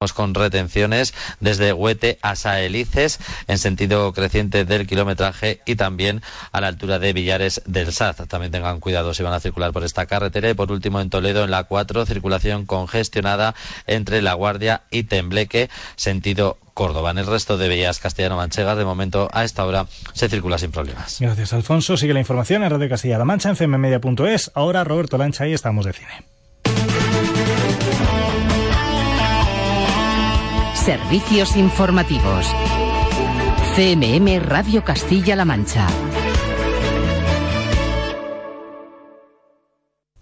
con retenciones desde Huete a Saelices en sentido creciente del kilometraje y también a la altura de Villares del Saz. También tengan cuidado si van a circular por esta carretera. Y por último, en Toledo, en la 4, circulación congestionada entre La Guardia y Tembleque, sentido Córdoba. En el resto de vías castellano-manchegas, de momento, a esta hora, se circula sin problemas. Gracias, Alfonso. Sigue la información en Radio Castilla-La Mancha, en cmmedia.es. Ahora, Roberto Lancha y estamos de cine. Servicios informativos. CMM Radio Castilla-La Mancha.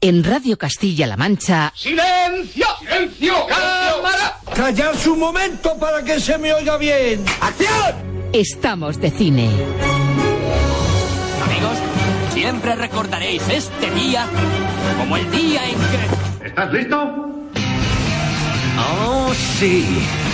En Radio Castilla-La Mancha. ¡Silencio! ¡Silencio! ¡Cámara! ¡Callarse un momento para que se me oiga bien! ¡Acción! Estamos de cine. Amigos, siempre recordaréis este día como el día en que... ¿Estás listo? ¡Oh, sí!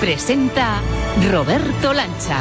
Presenta Roberto Lancha.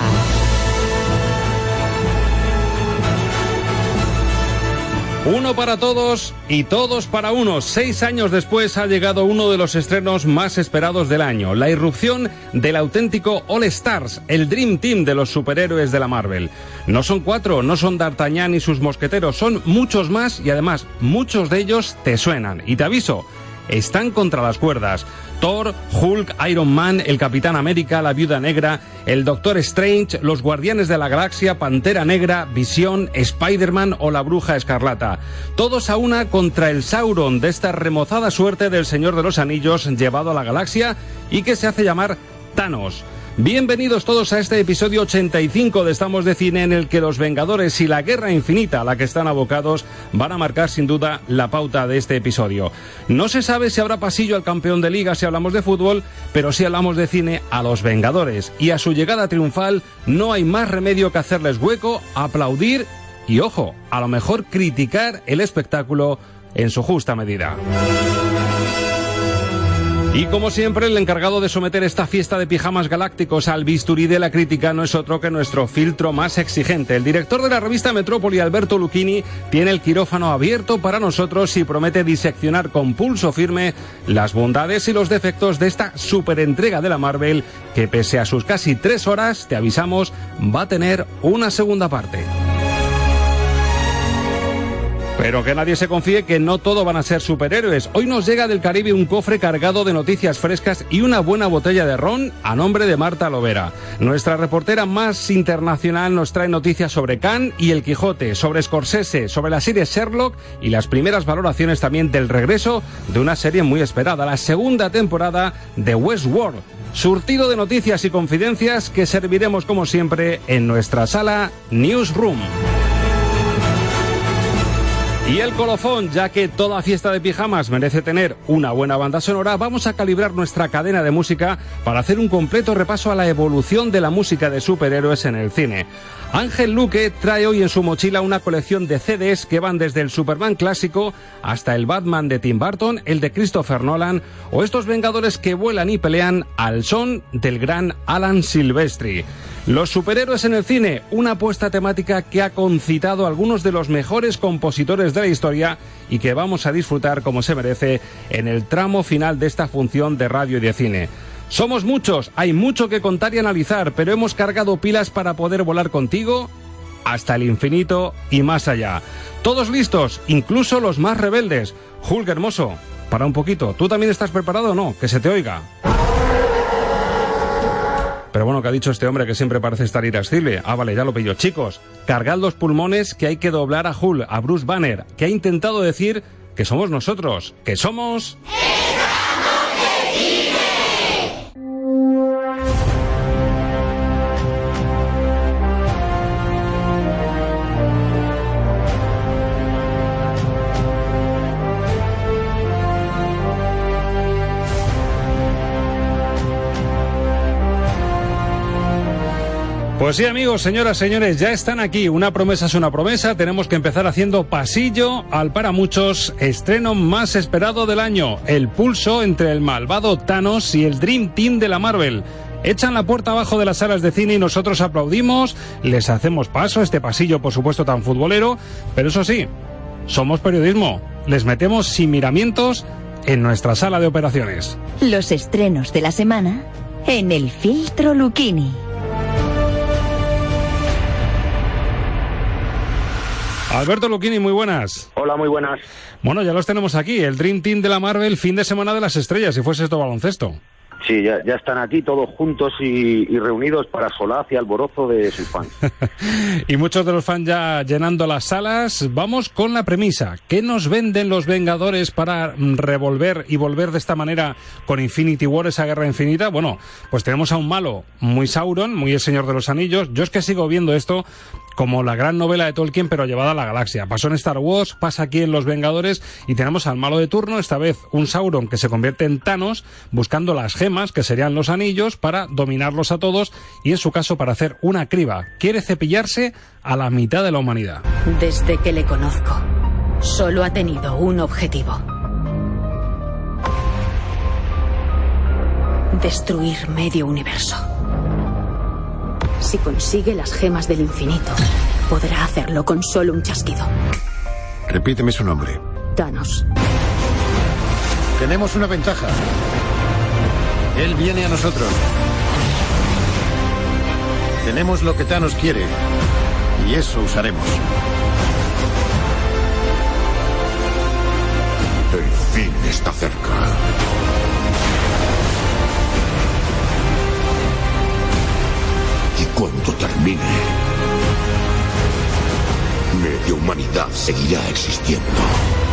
Uno para todos y todos para uno. Seis años después ha llegado uno de los estrenos más esperados del año, la irrupción del auténtico All Stars, el Dream Team de los superhéroes de la Marvel. No son cuatro, no son D'Artagnan y sus mosqueteros, son muchos más y además muchos de ellos te suenan. Y te aviso, están contra las cuerdas. Thor, Hulk, Iron Man, el Capitán América, la Viuda Negra, el Doctor Strange, los Guardianes de la Galaxia, Pantera Negra, Visión, Spider-Man o la Bruja Escarlata. Todos a una contra el Sauron de esta remozada suerte del Señor de los Anillos llevado a la galaxia y que se hace llamar Thanos. Bienvenidos todos a este episodio 85 de Estamos de Cine en el que los Vengadores y la Guerra Infinita a la que están abocados van a marcar sin duda la pauta de este episodio. No se sabe si habrá pasillo al campeón de liga si hablamos de fútbol, pero si hablamos de cine a los Vengadores y a su llegada triunfal no hay más remedio que hacerles hueco, aplaudir y ojo, a lo mejor criticar el espectáculo en su justa medida. Y como siempre, el encargado de someter esta fiesta de pijamas galácticos al bisturí de la crítica no es otro que nuestro filtro más exigente. El director de la revista Metrópoli, Alberto Lucchini, tiene el quirófano abierto para nosotros y promete diseccionar con pulso firme las bondades y los defectos de esta superentrega de la Marvel que pese a sus casi tres horas, te avisamos, va a tener una segunda parte. Pero que nadie se confíe que no todo van a ser superhéroes. Hoy nos llega del Caribe un cofre cargado de noticias frescas y una buena botella de ron a nombre de Marta Lovera. Nuestra reportera más internacional nos trae noticias sobre Cannes y El Quijote, sobre Scorsese, sobre la serie Sherlock y las primeras valoraciones también del regreso de una serie muy esperada, la segunda temporada de Westworld. Surtido de noticias y confidencias que serviremos como siempre en nuestra sala Newsroom. Y el colofón, ya que toda fiesta de pijamas merece tener una buena banda sonora, vamos a calibrar nuestra cadena de música para hacer un completo repaso a la evolución de la música de superhéroes en el cine. Ángel Luque trae hoy en su mochila una colección de CDs que van desde el Superman clásico hasta el Batman de Tim Burton, el de Christopher Nolan o estos Vengadores que vuelan y pelean al son del gran Alan Silvestri. Los superhéroes en el cine, una apuesta temática que ha concitado a algunos de los mejores compositores de la historia y que vamos a disfrutar como se merece en el tramo final de esta función de radio y de cine. Somos muchos, hay mucho que contar y analizar, pero hemos cargado pilas para poder volar contigo hasta el infinito y más allá. Todos listos, incluso los más rebeldes. Hulk hermoso, para un poquito. ¿Tú también estás preparado o no? Que se te oiga. Pero bueno, que ha dicho este hombre que siempre parece estar irascible. Ah, vale, ya lo pillo. Chicos, cargad los pulmones que hay que doblar a Hulk, a Bruce Banner, que ha intentado decir que somos nosotros, que somos... Pues sí, amigos, señoras, señores, ya están aquí. Una promesa es una promesa. Tenemos que empezar haciendo pasillo al para muchos estreno más esperado del año. El pulso entre el malvado Thanos y el Dream Team de la Marvel. Echan la puerta abajo de las salas de cine y nosotros aplaudimos, les hacemos paso, este pasillo por supuesto tan futbolero, pero eso sí, somos periodismo, les metemos sin miramientos en nuestra sala de operaciones. Los estrenos de la semana en el filtro Lucchini. Alberto Lucchini, muy buenas. Hola, muy buenas. Bueno, ya los tenemos aquí, el Dream Team de la Marvel, fin de semana de las estrellas, si fuese esto baloncesto. Sí, ya, ya, están aquí todos juntos y, reunidos para solaz y alborozo de sus fans. y muchos de los fans ya llenando las salas. Vamos con la premisa. ¿Qué nos venden los Vengadores para revolver y volver de esta manera con Infinity War, esa guerra infinita? Bueno, pues tenemos a un malo muy Sauron, muy el Señor de los Anillos. Yo es que sigo viendo esto como la gran novela de Tolkien, pero llevada a la galaxia. Pasó en Star Wars, pasa aquí en Los Vengadores y tenemos al malo de turno, esta vez un Sauron que se convierte en Thanos, buscando las gemas, que serían los anillos, para dominarlos a todos y en su caso para hacer una criba. Quiere cepillarse a la mitad de la humanidad. Desde que le conozco, solo ha tenido un objetivo. Destruir medio universo. Si consigue las gemas del infinito, podrá hacerlo con solo un chasquido. Repíteme su nombre. Thanos. Tenemos una ventaja. Él viene a nosotros. Tenemos lo que Thanos quiere. Y eso usaremos. El fin está cerca. Y cuando termine, media humanidad seguirá existiendo.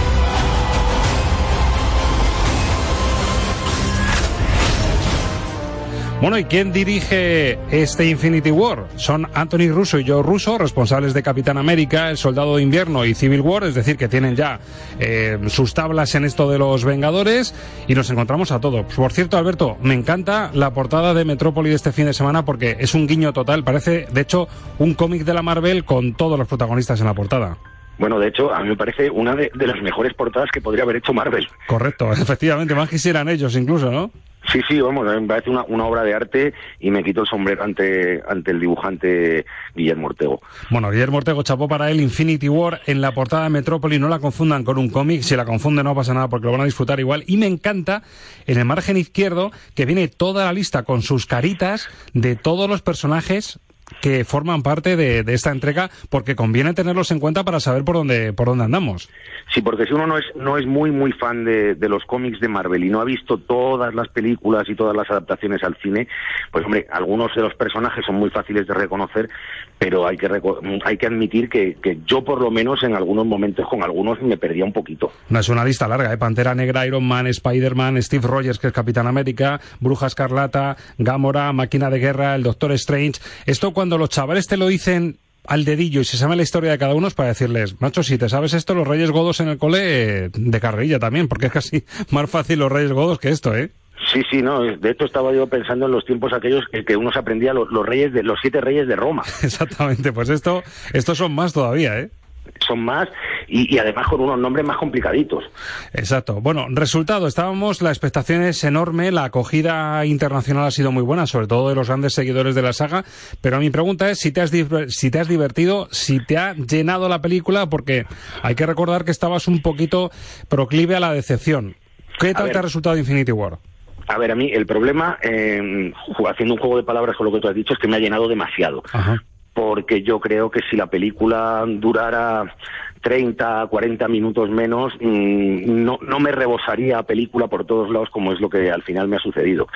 Bueno, ¿y quién dirige este Infinity War? Son Anthony Russo y Joe Russo, responsables de Capitán América, El Soldado de Invierno y Civil War, es decir, que tienen ya eh, sus tablas en esto de los Vengadores y nos encontramos a todos. Por cierto, Alberto, me encanta la portada de Metrópoli de este fin de semana porque es un guiño total, parece de hecho un cómic de la Marvel con todos los protagonistas en la portada. Bueno, de hecho, a mí me parece una de, de las mejores portadas que podría haber hecho Marvel. Correcto, efectivamente, más quisieran ellos incluso, ¿no? Sí, sí, vamos, me parece una, una, obra de arte y me quito el sombrero ante, ante el dibujante Guillermo Ortego. Bueno, Guillermo Ortego chapó para él Infinity War en la portada de Metrópoli, no la confundan con un cómic, si la confunden no pasa nada porque lo van a disfrutar igual. Y me encanta en el margen izquierdo que viene toda la lista con sus caritas de todos los personajes que forman parte de, de, esta entrega porque conviene tenerlos en cuenta para saber por dónde por dónde andamos. Sí, porque si uno no es no es muy muy fan de, de, los cómics de Marvel y no ha visto todas las películas y todas las adaptaciones al cine, pues hombre, algunos de los personajes son muy fáciles de reconocer, pero hay que hay que admitir que, que yo por lo menos en algunos momentos con algunos me perdía un poquito. No es una lista larga, ¿eh? Pantera Negra, Iron Man, Spider-Man, Steve Rogers que es Capitán América, Bruja Escarlata, Gamora, Máquina de Guerra, el Doctor Strange. Esto cuando los chavales te lo dicen al dedillo y se sabe la historia de cada uno es para decirles, macho, si te sabes esto, los Reyes Godos en el cole, de carrilla también, porque es casi más fácil los Reyes Godos que esto, ¿eh? Sí, sí, no. De hecho, estaba yo pensando en los tiempos aquellos que, que uno se aprendía los, los, reyes de los siete reyes de Roma. Exactamente, pues esto, estos son más todavía, ¿eh? son más y, y, además con unos nombres más complicaditos. Exacto. Bueno, resultado, estábamos, la expectación es enorme, la acogida internacional ha sido muy buena, sobre todo de los grandes seguidores de la saga, pero mi pregunta es si te has, si te has divertido, si te ha llenado la película, porque hay que recordar que estabas un poquito proclive a la decepción. ¿Qué tal te ha resultado Infinity War? A ver, a mí el problema, eh, haciendo un juego de palabras con lo que tú has dicho, es que me ha llenado demasiado. Ajá porque yo creo que si la película durara 30, 40 minutos menos, mmm, no, no me rebosaría película por todos lados como es lo que al final me ha sucedido.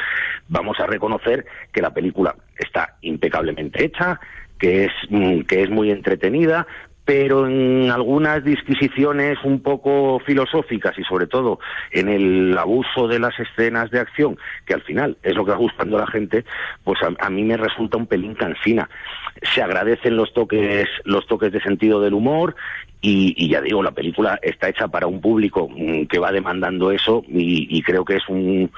Vamos a reconocer que la película está impecablemente hecha, que es, mmm, que es muy entretenida, pero en algunas disquisiciones un poco filosóficas y sobre todo en el abuso de las escenas de acción, que al final es lo que va gustando a la gente, pues a, mí me resulta un pelín cansina. Se agradecen los toques, los toques de sentido del humor y, ya digo, la película está hecha para un público que va demandando eso y, y creo que es un,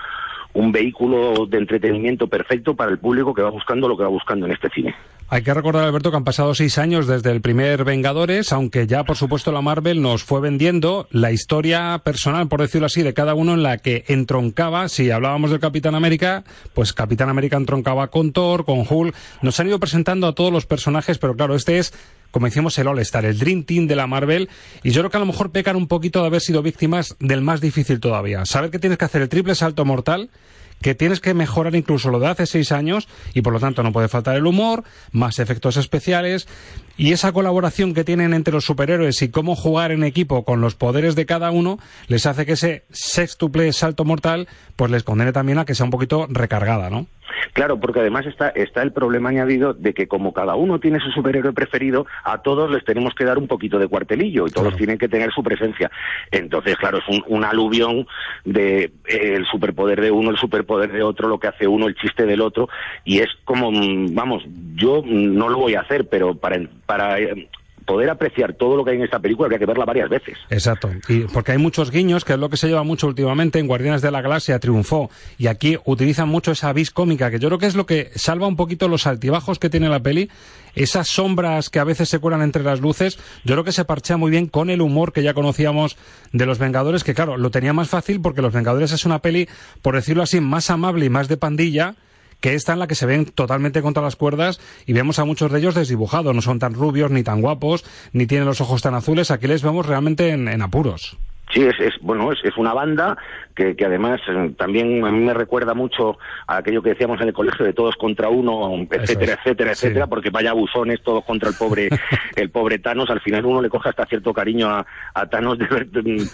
un vehículo de entretenimiento perfecto para el público que va buscando lo que va buscando en este cine. Hay que recordar, Alberto, que han pasado seis años desde el primer Vengadores, aunque ya, por supuesto, la Marvel nos fue vendiendo la historia personal, por decirlo así, de cada uno en la que entroncaba, si hablábamos del Capitán América, pues Capitán América entroncaba con Thor, con Hulk. Nos han ido presentando a todos los personajes, pero claro, este es como decimos, el All-Star, el Dream Team de la Marvel, y yo creo que a lo mejor pecan un poquito de haber sido víctimas del más difícil todavía. Saber que tienes que hacer el triple salto mortal, que tienes que mejorar incluso lo de hace seis años y por lo tanto no puede faltar el humor, más efectos especiales y esa colaboración que tienen entre los superhéroes y cómo jugar en equipo con los poderes de cada uno les hace que ese sextuple salto mortal pues les condene también a que sea un poquito recargada, ¿no? Claro, porque además está, está el problema añadido de que como cada uno tiene su superhéroe preferido, a todos les tenemos que dar un poquito de cuartelillo y todos tienen que tener su presencia. Entonces, claro, es un, un aluvión de eh, el superpoder de uno, el superpoder de otro, lo que hace uno, el chiste del otro, y es como, mm, vamos, yo no lo voy a hacer, pero para, para eh, poder apreciar todo lo que hay en esta película habría que verla varias veces. Exacto, y porque hay muchos guiños, que es lo que se lleva mucho últimamente en Guardianes de la Galaxia, triunfó, y aquí utilizan mucho esa vis cómica, que yo creo que es lo que salva un poquito los altibajos que tiene la peli, esas sombras que a veces se cuelan entre las luces, yo creo que se parchea muy bien con el humor que ya conocíamos de Los Vengadores, que claro, lo tenía más fácil porque Los Vengadores es una peli, por decirlo así, más amable y más de pandilla, que esta en la que se ven totalmente contra las cuerdas y vemos a muchos de ellos desdibujados, no son tan rubios ni tan guapos, ni tienen los ojos tan azules, aquí les vemos realmente en, apuros. Sí, es, es bueno, es, es, una banda que, que además eh, también a mí me recuerda mucho a aquello que decíamos en el colegio de todos contra uno, etcétera, etcétera, etcétera, porque vaya buzones todos contra el pobre, el pobre Thanos. Al final uno le coge hasta cierto cariño a, a Thanos de ver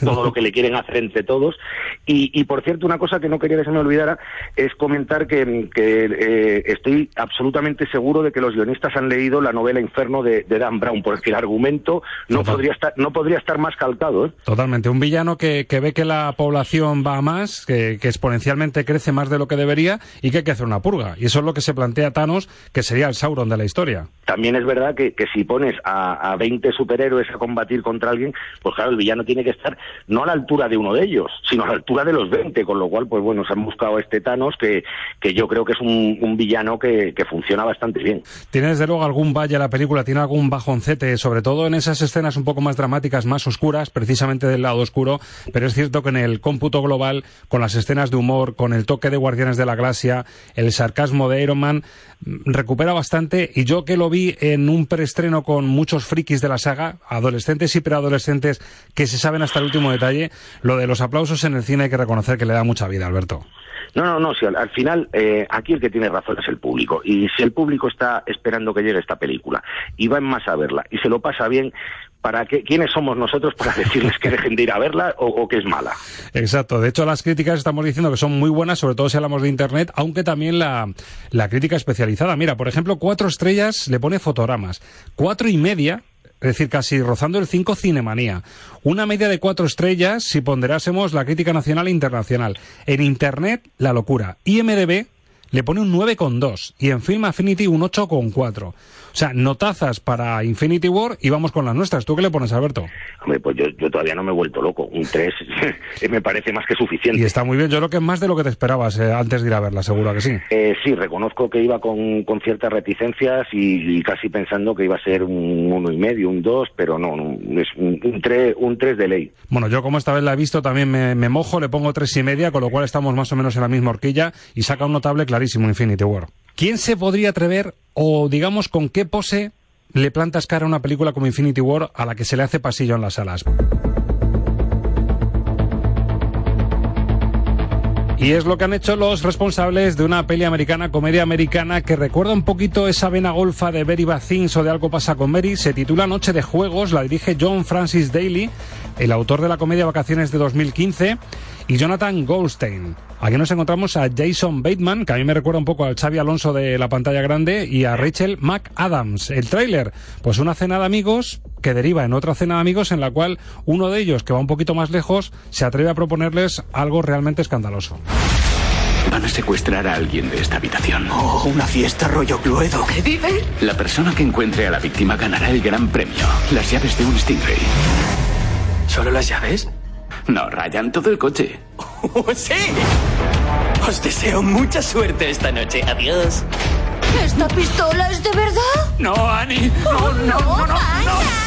todo lo que le quieren hacer entre todos. Y, y por cierto, una cosa que no quería que se me olvidara es comentar que, que eh, estoy absolutamente seguro de que los guionistas han leído la novela Inferno de, de Dan Brown, porque el argumento no podría estar, no podría estar más calcado. ¿eh? Totalmente. Un villano que, que ve que la población va más, que, exponencialmente crece más de lo que debería y que hay que hacer una purga. Y eso es lo que se plantea Thanos, que sería el Sauron de la historia. También es verdad que, si pones a, a 20 superhéroes a combatir contra alguien, pues claro, el villano tiene que estar no a la altura de uno de ellos, sino a la altura de los 20, con lo cual, pues bueno, se han buscado este Thanos que, que yo creo que es un, villano que, que, funciona bastante bien. ¿Tiene desde luego algún valle la película? ¿Tiene algún bajoncete? Sobre todo en esas escenas un poco más dramáticas, más oscuras, precisamente del lado oscuro, pero es cierto que en el cómputo global con las escenas de humor, con el toque de Guardianes de la Galaxia, el sarcasmo de Iron Man, mm, recupera bastante. Y yo que lo vi en un preestreno con muchos frikis de la saga, adolescentes y preadolescentes que se saben hasta el último detalle, lo de los aplausos en el cine hay que reconocer que le da mucha vida, Alberto. No, no, no, al, final eh, aquí el que tiene razón es el público. Y si el público está esperando que llegue esta película y va en masa a verla y se lo pasa bien, ¿para qué, quiénes somos nosotros para decirles que dejen de ir a verla o, que es mala? Exacto. De hecho, las críticas estamos diciendo que son muy buenas, sobre todo si hablamos de Internet, aunque también la, la crítica especializada. Mira, por ejemplo, cuatro estrellas le pone fotogramas. Cuatro y media es decir, casi rozando el 5 Cinemanía. Una media de cuatro estrellas si ponderásemos la crítica nacional e internacional. En Internet, la locura. IMDB le pone un 9,2 y en Film Affinity un 8,4. O sea, notazas para Infinity War y vamos con las nuestras. ¿Tú qué le pones, Alberto? Hombre, pues yo, todavía no me he vuelto loco. Un 3 me parece más que suficiente. Y está muy bien. Yo creo que es más de lo que te esperabas eh, antes de ir a verla, seguro que sí. Eh, sí, reconozco que iba con, con ciertas reticencias y, casi pensando que iba a ser un uno y medio, un 2, pero no, es un 3 un tres de ley. Bueno, yo como esta vez la he visto también me, me mojo, le pongo tres y media, con lo cual estamos más o menos en la misma horquilla y saca un notable clarísimo Infinity War. ¿Quién se podría atrever o digamos con qué pose le plantas cara a una película como Infinity War a la que se le hace pasillo en las salas? Y es lo que han hecho los responsables de una peli americana, comedia americana, que recuerda un poquito esa vena golfa de Very Bad o de Algo pasa con Mary. Se titula Noche de Juegos, la dirige John Francis Daly, el autor de la comedia Vacaciones de 2015, y Jonathan Goldstein. Aquí nos encontramos a Jason Bateman, que a mí me recuerda un poco al Xavi Alonso de la pantalla grande, y a Rachel McAdams. El tráiler, pues una cena de amigos que deriva en otra cena de amigos en la cual uno de ellos, que va un poquito más lejos, se atreve a proponerles algo realmente escandaloso. Van a secuestrar a alguien de esta habitación. Oh, una fiesta rollo Cluedo. ¿Qué dice? La persona que encuentre a la víctima ganará el gran premio, las llaves de un Stingray. ¿Solo las llaves? No, rayan todo el coche. ¡Sí! Os deseo mucha suerte esta noche. Adiós. ¿Esta pistola es de verdad? No, Annie. No, Oh, no, no, no.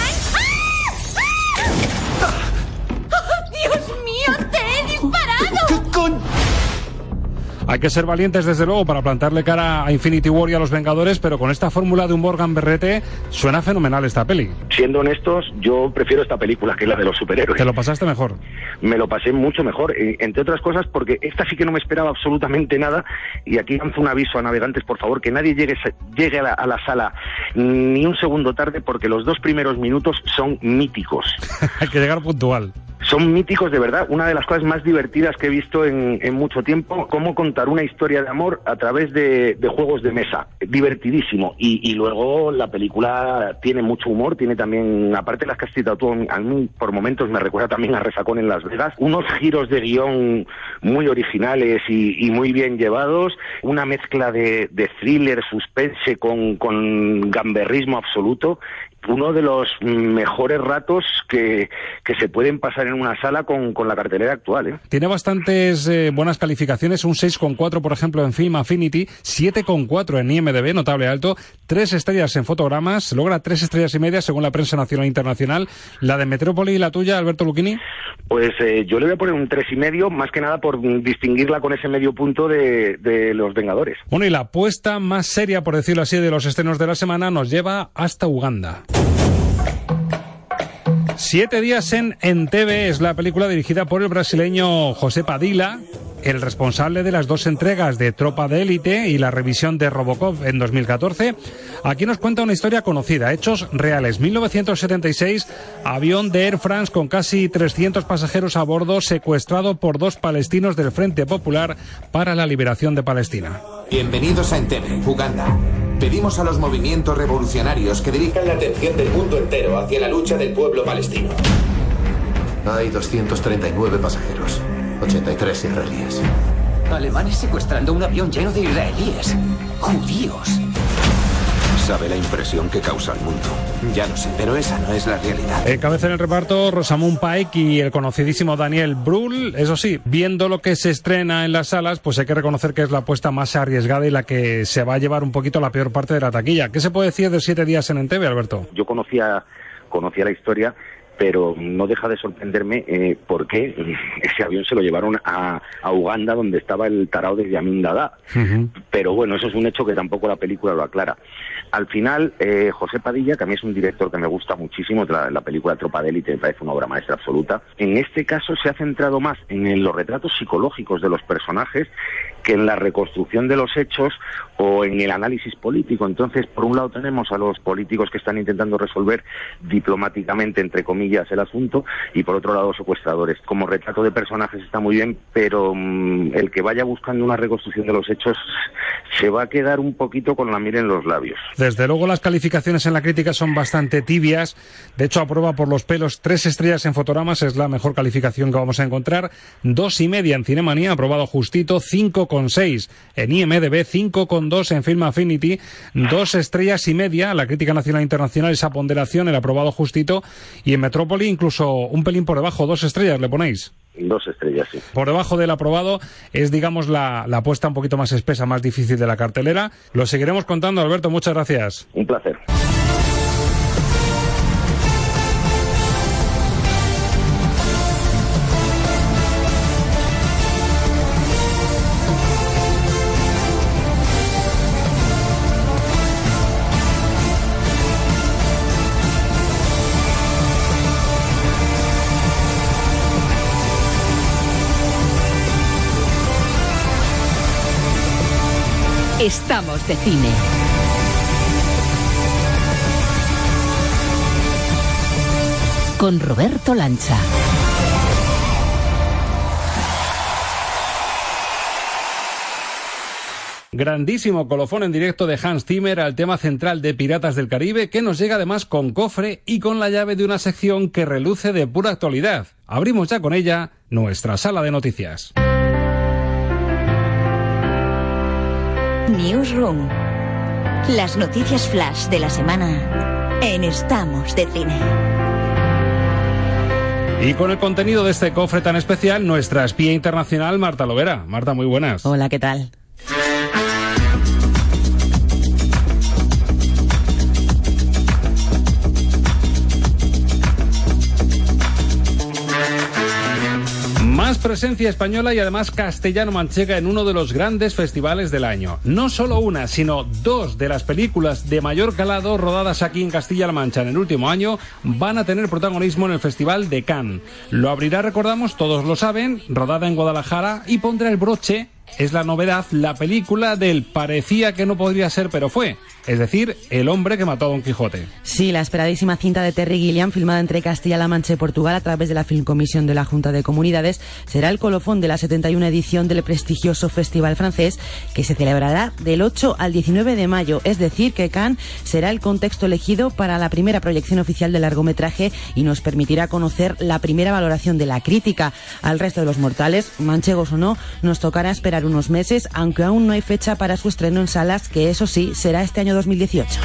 Hay que ser valientes, desde luego, para plantarle cara a Infinity War y a los Vengadores, pero con esta fórmula de un Morgan Berrete suena fenomenal esta peli. Siendo honestos, yo prefiero esta película que la de los superhéroes. Te lo pasaste mejor. Me lo pasé mucho mejor, eh, entre otras cosas porque esta sí que no me esperaba absolutamente nada y aquí lanzo un aviso a navegantes, por favor, que nadie llegue, llegue a la, a la sala ni un segundo tarde porque los dos primeros minutos son míticos. Hay que llegar puntual. Son míticos de verdad, una de las cosas más divertidas que he visto en, en mucho tiempo, cómo contar una historia de amor a través de, juegos de mesa, divertidísimo. Y, y, luego la película tiene mucho humor, tiene también, aparte de las que tú, a mí por momentos me recuerda también a Resacón en Las Vegas, unos giros de guion muy originales y, y muy bien llevados, una mezcla de, de thriller, suspense con, con gamberrismo absoluto uno de los mejores ratos que, que, se pueden pasar en una sala con, con la cartelera actual. ¿eh? Tiene bastantes eh, buenas calificaciones, un 6,4 por ejemplo en Film Affinity, 7,4 en IMDB, notable alto, tres estrellas en fotogramas, logra tres estrellas y media según la prensa nacional e internacional. ¿La de Metrópoli y la tuya, Alberto Lucchini? Pues eh, yo le voy a poner un tres y medio, más que nada por distinguirla con ese medio punto de, de Los Vengadores. Bueno, y la apuesta más seria, por decirlo así, de los estrenos de la semana nos lleva hasta Uganda. Siete días en TV es la película dirigida por el brasileño José Padilla, el responsable de las dos entregas de Tropa de Élite y la revisión de Robocop en 2014. Aquí nos cuenta una historia conocida, hechos reales. 1976, avión de Air France con casi 300 pasajeros a bordo secuestrado por dos palestinos del Frente Popular para la liberación de Palestina. Bienvenidos a Entebbe, Uganda. Pedimos a los movimientos revolucionarios que dirijan la atención del mundo entero hacia la lucha del pueblo palestino. Hay 239 pasajeros, 83 israelíes. Alemanes secuestrando un avión lleno de israelíes. Judíos. Sabe la impresión que causa al mundo. Ya lo sé, pero esa no es la realidad. En cabeza en el reparto, Rosamund Pike y el conocidísimo Daniel Brühl. Eso sí, viendo lo que se estrena en las salas, pues hay que reconocer que es la apuesta más arriesgada y la que se va a llevar un poquito la peor parte de la taquilla. ¿Qué se puede decir de siete días en Entebbe, Alberto? Yo conocía, conocía la historia pero no deja de sorprenderme eh, por qué ese avión se lo llevaron a, a Uganda, donde estaba el tarao de Yamin Dada. Uh -huh. Pero bueno, eso es un hecho que tampoco la película lo aclara. Al final, eh, José Padilla, que es un director que me gusta muchísimo, la, la película Tropa de Élite me parece una obra maestra absoluta, en este caso se ha centrado más en los retratos psicológicos de los personajes que en la reconstrucción de los hechos o en el análisis político. Entonces, por un lado tenemos a los políticos que están intentando resolver diplomáticamente, entre comillas, el asunto, y por otro lado, secuestradores. Como retrato de personajes está muy bien, pero mmm, el que vaya buscando una reconstrucción de los hechos se va a quedar un poquito con la mira en los labios. Desde luego, las calificaciones en la crítica son bastante tibias. De hecho, aprueba por los pelos tres estrellas en fotogramas, es la mejor calificación que vamos a encontrar. Dos y media en Cinemanía, aprobado justito, cinco con seis en IMDB, cinco con dos en Film Affinity, dos estrellas y media, la crítica nacional e internacional, esa ponderación, el aprobado justito, y en Metrópoli incluso un pelín por debajo, dos estrellas le ponéis. Dos estrellas, sí. Por debajo del aprobado es, digamos, la, la apuesta un poquito más espesa, más difícil de la cartelera. Lo seguiremos contando, Alberto. Muchas gracias. Un placer. Estamos de cine. Con Roberto Lancha. Grandísimo colofón en directo de Hans Zimmer al tema central de Piratas del Caribe, que nos llega además con cofre y con la llave de una sección que reluce de pura actualidad. Abrimos ya con ella nuestra sala de noticias. Newsroom. Las noticias flash de la semana en Estamos de Cine. Y con el contenido de este cofre tan especial, nuestra espía internacional, Marta Lovera. Marta, muy buenas. Hola, ¿qué tal? Más presencia española y además castellano-manchega en uno de los grandes festivales del año. No solo una, sino dos de las películas de mayor calado rodadas aquí en Castilla-La Mancha en el último año van a tener protagonismo en el Festival de Cannes. Lo abrirá, recordamos, todos lo saben, rodada en Guadalajara y pondrá el broche es la novedad, la película del parecía que no podría ser pero fue, es decir, El hombre que mató a Don Quijote. Sí, la esperadísima cinta de Terry Gilliam, filmada entre Castilla-La Mancha y Portugal a través de la Filmcomisión de la Junta de Comunidades, será el colofón de la 71 edición del prestigioso Festival francés que se celebrará del 8 al 19 de mayo, es decir, que Cannes será el contexto elegido para la primera proyección oficial del largometraje y nos permitirá conocer la primera valoración de la crítica. Al resto de los mortales, manchegos o no, nos tocará esperar unos meses, aunque aún no hay fecha para su estreno en salas, que eso sí, será este año 2018.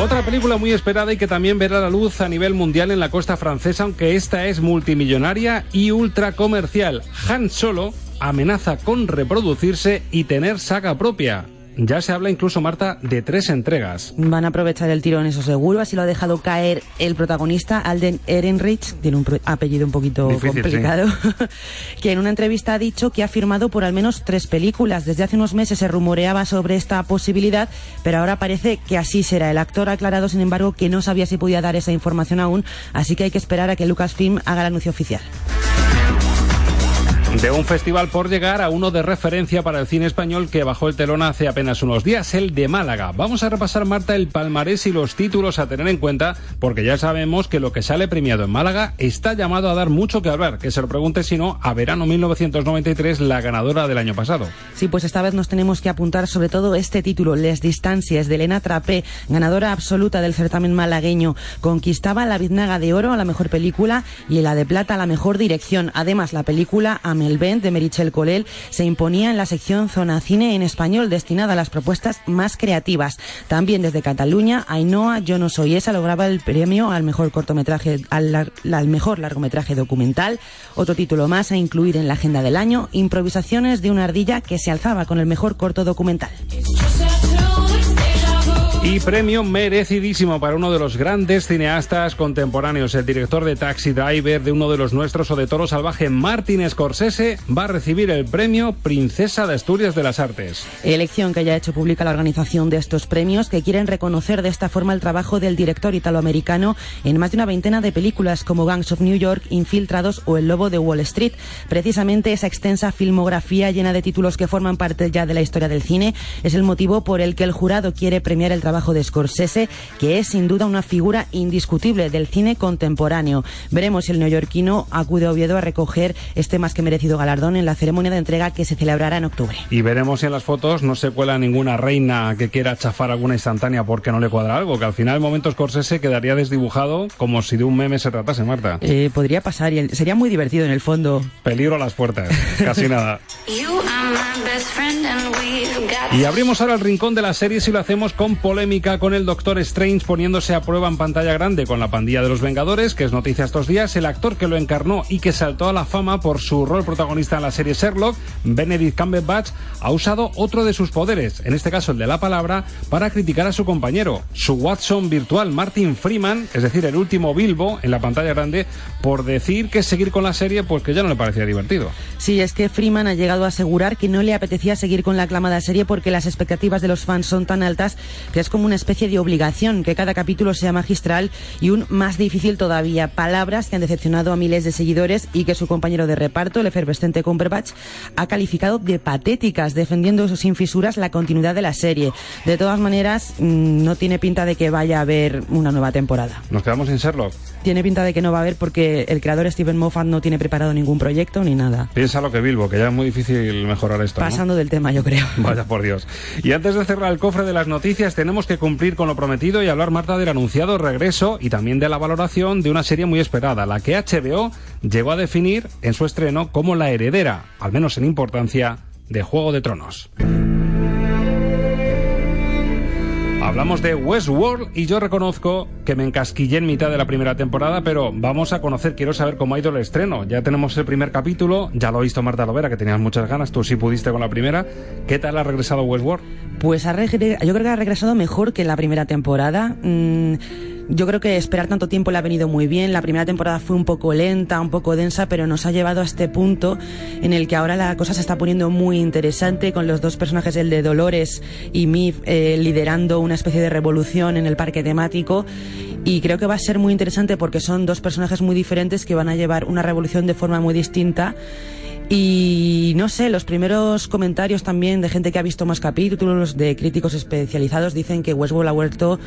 Otra película muy esperada y que también verá la luz a nivel mundial en la costa francesa, aunque esta es multimillonaria y ultra comercial. Han Solo amenaza con reproducirse y tener saga propia. Ya se habla incluso, Marta, de tres entregas. Van a aprovechar el tirón, eso seguro. Así lo ha dejado caer el protagonista, Alden Ehrenreich, tiene un apellido un poquito Difícil, complicado, que en una entrevista ha dicho que ha firmado por al menos tres películas. Desde hace unos meses se rumoreaba sobre esta posibilidad, pero ahora parece que así será. El actor ha aclarado, sin embargo, que no sabía si podía dar esa información aún, así que hay que esperar a que Lucasfilm haga el anuncio oficial. De un festival por llegar a uno de referencia para el cine español que bajó el telón hace apenas unos días, el de Málaga. Vamos a repasar, Marta, el palmarés y los títulos a tener en cuenta, porque ya sabemos que lo que sale premiado en Málaga está llamado a dar mucho que hablar. Que se lo pregunte, si no, a verano 1993, la ganadora del año pasado. Sí, pues esta vez nos tenemos que apuntar sobre todo este título, Les Distancias, de Elena Trapé, ganadora absoluta del certamen malagueño. Conquistaba la Biznaga de Oro a la mejor película y la de Plata a la mejor dirección. Además, la película el Vent de Merichel Colel se imponía en la sección Zona Cine en español destinada a las propuestas más creativas. También desde Cataluña, Ainhoa Yo no soy esa lograba el premio al mejor cortometraje al, al mejor largometraje documental. Otro título más a incluir en la agenda del año, Improvisaciones de una ardilla que se alzaba con el mejor corto documental. Y premio merecidísimo para uno de los grandes cineastas contemporáneos, el director de Taxi Driver, de uno de los nuestros o de Toro Salvaje, Martin Scorsese, va a recibir el premio Princesa de Asturias de las Artes. Elección que ya ha hecho pública la organización de estos premios, que quieren reconocer de esta forma el trabajo del director italoamericano en más de una veintena de películas como Gangs of New York, Infiltrados o El Lobo de Wall Street. Precisamente esa extensa filmografía llena de títulos que forman parte ya de la historia del cine es el motivo por el que el jurado quiere premiar el trabajo trabajo de Scorsese, que es sin duda una figura indiscutible del cine contemporáneo. Veremos si el neoyorquino acude a Oviedo a recoger este más que merecido galardón en la ceremonia de entrega que se celebrará en octubre. Y veremos si en las fotos no se cuela ninguna reina que quiera chafar alguna instantánea porque no le cuadra algo, que al final el momento Scorsese quedaría desdibujado como si de un meme se tratase, Marta. Eh, podría pasar y sería muy divertido en el fondo. Peligro a las puertas, casi nada. Y abrimos ahora el rincón de las series y lo hacemos con polémica con el Doctor Strange poniéndose a prueba en pantalla grande con la pandilla de los Vengadores, que es noticia estos días. El actor que lo encarnó y que saltó a la fama por su rol protagonista en la serie Sherlock, Benedict Cumberbatch, ha usado otro de sus poderes, en este caso el de la palabra, para criticar a su compañero, su Watson virtual, Martin Freeman, es decir, el último Bilbo en la pantalla grande, por decir que seguir con la serie, pues que ya no le parecía divertido. Sí, es que Freeman ha llegado a asegurar que no le apetecía seguir con la aclamada serie porque las expectativas de los fans son tan altas que es como una especie de obligación que cada capítulo sea magistral y un más difícil todavía. Palabras que han decepcionado a miles de seguidores y que su compañero de reparto, el efervescente Cumberbatch, ha calificado de patéticas, defendiendo sin fisuras la continuidad de la serie. De todas maneras, mm, no tiene pinta de que vaya a haber una nueva temporada. Nos quedamos sin Sherlock. Tiene pinta de que no va a haber porque el creador Steven Moffat no tiene preparado ningún proyecto ni nada. Piensa lo que Bilbo, que ya es muy difícil mejorar esto. Pasando del tema, yo creo. Vaya por Dios. Y antes de cerrar el cofre de las noticias, tenemos que cumplir con lo prometido y hablar, Marta, del anunciado regreso y también de la valoración de una serie muy esperada, la que HBO llegó a definir en su estreno como la heredera, al menos en importancia, de Juego de Tronos. Hablamos de Westworld y yo reconozco que me encasquillé en mitad de la primera temporada, pero vamos a conocer, quiero saber cómo ha ido el estreno. Ya tenemos el primer capítulo, ya lo ha visto Marta Lovera, que tenías muchas ganas, tú sí pudiste con la primera. ¿Qué tal ha regresado Westworld? Pues ha yo creo que ha regresado mejor que la primera temporada. Mm, yo creo que esperar tanto tiempo le ha venido muy bien. La primera temporada fue un poco lenta, un poco densa, pero nos ha llevado a este punto en el que ahora la cosa se está poniendo muy interesante con los dos personajes, el de Dolores y Mif, eh, liderando una especie de revolución en el parque temático. Y creo que va a ser muy interesante porque son dos personajes muy diferentes que van a llevar una revolución de forma muy distinta. Y no sé, los primeros comentarios también de gente que ha visto más capítulos, de críticos especializados, dicen que Westworld ha vuelto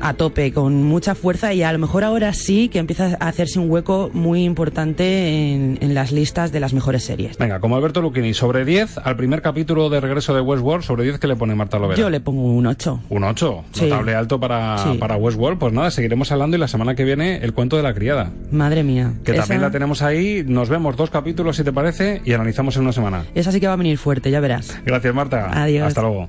a tope, con mucha fuerza y a lo mejor ahora sí que empieza a hacerse un hueco muy importante en, las listas de las mejores series. Venga, como Alberto Lucchini, sobre 10 al primer capítulo de regreso de Westworld, sobre 10 que le pone Marta Lovera. Yo le pongo un 8. Un 8, notable alto para, para Westworld. Pues nada, seguiremos hablando y la semana que viene el cuento de la criada. Madre mía. Que también la tenemos ahí, nos vemos dos capítulos si te parece y analizamos en una semana. Esa sí que va a venir fuerte, ya verás. Gracias Marta. Adiós. Hasta luego.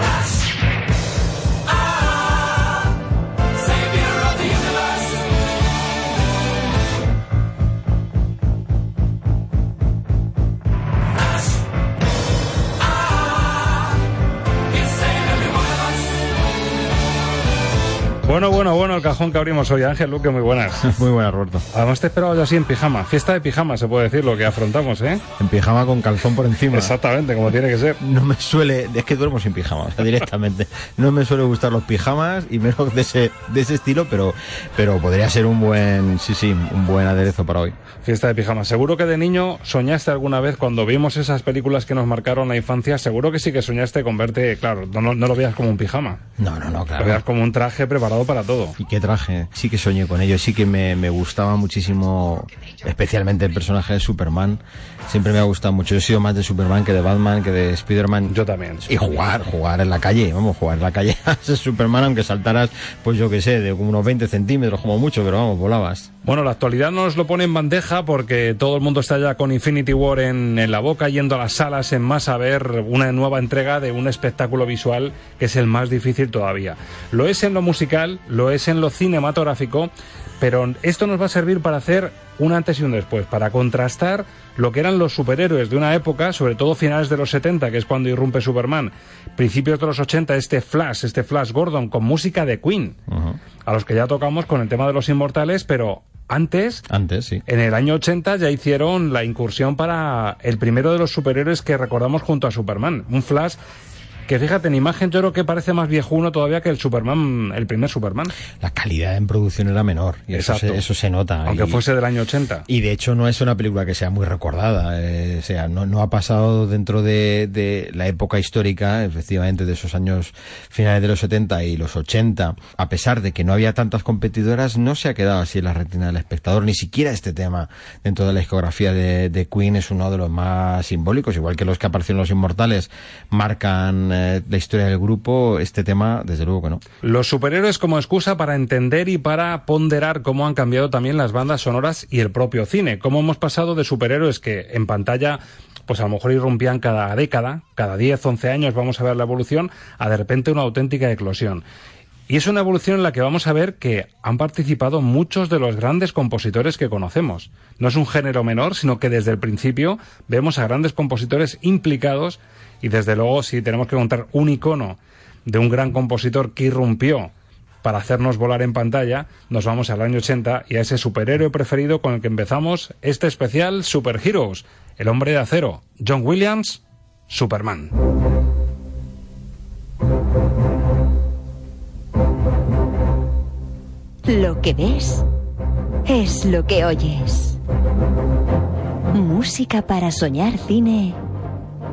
Bueno, bueno, bueno, el cajón que abrimos hoy. Ángel Luque, muy buenas. muy buenas, Roberto. Además te esperaba yo así en pijama. Fiesta de pijama, se puede decir, lo que afrontamos, ¿eh? En pijama con calzón por encima. Exactamente, como tiene que ser. No me suele... Es que duermo sin pijama, o sea, directamente. no me suele gustar los pijamas y menos de ese, de ese estilo, pero, pero podría ser un buen... Sí, sí, un buen aderezo para hoy. Fiesta de pijama. Seguro que de niño soñaste alguna vez cuando vimos esas películas que nos marcaron la infancia, seguro que sí que soñaste con verte, claro, no, no, lo veas como un pijama. No, no, no, claro. Lo veas como un traje preparado para todo. ¿Y qué traje? Sí que soñé con ello, sí que me, me gustaba muchísimo, especialmente el personaje de Superman. Siempre me ha gustado mucho. Yo he sido más de Superman que de Batman, que de Spiderman. Yo también. Y jugar, jugar en la calle, vamos, jugar en la calle a Superman, aunque saltaras, pues yo qué sé, de unos 20 centímetros como mucho, pero vamos, volabas. Bueno, la actualidad nos lo pone en bandeja porque todo el mundo está ya con Infinity War en, en la boca, yendo a las salas en más a ver una nueva entrega de un espectáculo visual que es el más difícil todavía. Lo es en lo musical, lo es en lo cinematográfico, pero esto nos va a servir para hacer un antes y un después, para contrastar lo que eran los superhéroes de una época, sobre todo finales de los 70, que es cuando irrumpe Superman, principios de los 80, este Flash, este Flash Gordon, con música de Queen, a los que ya tocamos con el tema de los inmortales, pero antes, antes sí. en el año 80 ya hicieron la incursión para el primero de los superhéroes que recordamos junto a Superman, un Flash que fíjate, en imagen yo creo que parece más viejuno todavía que el Superman, el primer Superman. La calidad en producción era menor, y eso se, eso se, nota. Aunque fuese del año 80. Y de hecho no es una película que sea muy recordada, eh, o sea, no, no ha pasado dentro de, de, la época histórica, efectivamente, de esos años finales de los 70 y los 80, a pesar de que no había tantas competidoras, no se ha quedado así en la retina del espectador, ni siquiera este tema dentro de la discografía de, de Queen es uno de los más simbólicos, igual que los que aparecieron los Inmortales marcan eh, la historia del grupo, este tema, desde luego que no. Los superhéroes como excusa para entender y para ponderar cómo han cambiado también las bandas sonoras y el propio cine. Cómo hemos pasado de superhéroes que en pantalla pues a lo mejor irrumpían cada década, cada 10, 11 años vamos a ver la evolución, a de repente una auténtica eclosión. Y es una evolución en la que vamos a ver que han participado muchos de los grandes compositores que conocemos. No es un género menor, sino que desde el principio vemos a grandes compositores implicados y desde luego si tenemos que contar un icono de un gran compositor que irrumpió para hacernos volar en pantalla, nos vamos al año 80 y a ese superhéroe preferido con el que empezamos este especial Super Heroes, el hombre de acero, John Williams, Superman. Lo que ves es lo que oyes. Música para soñar cine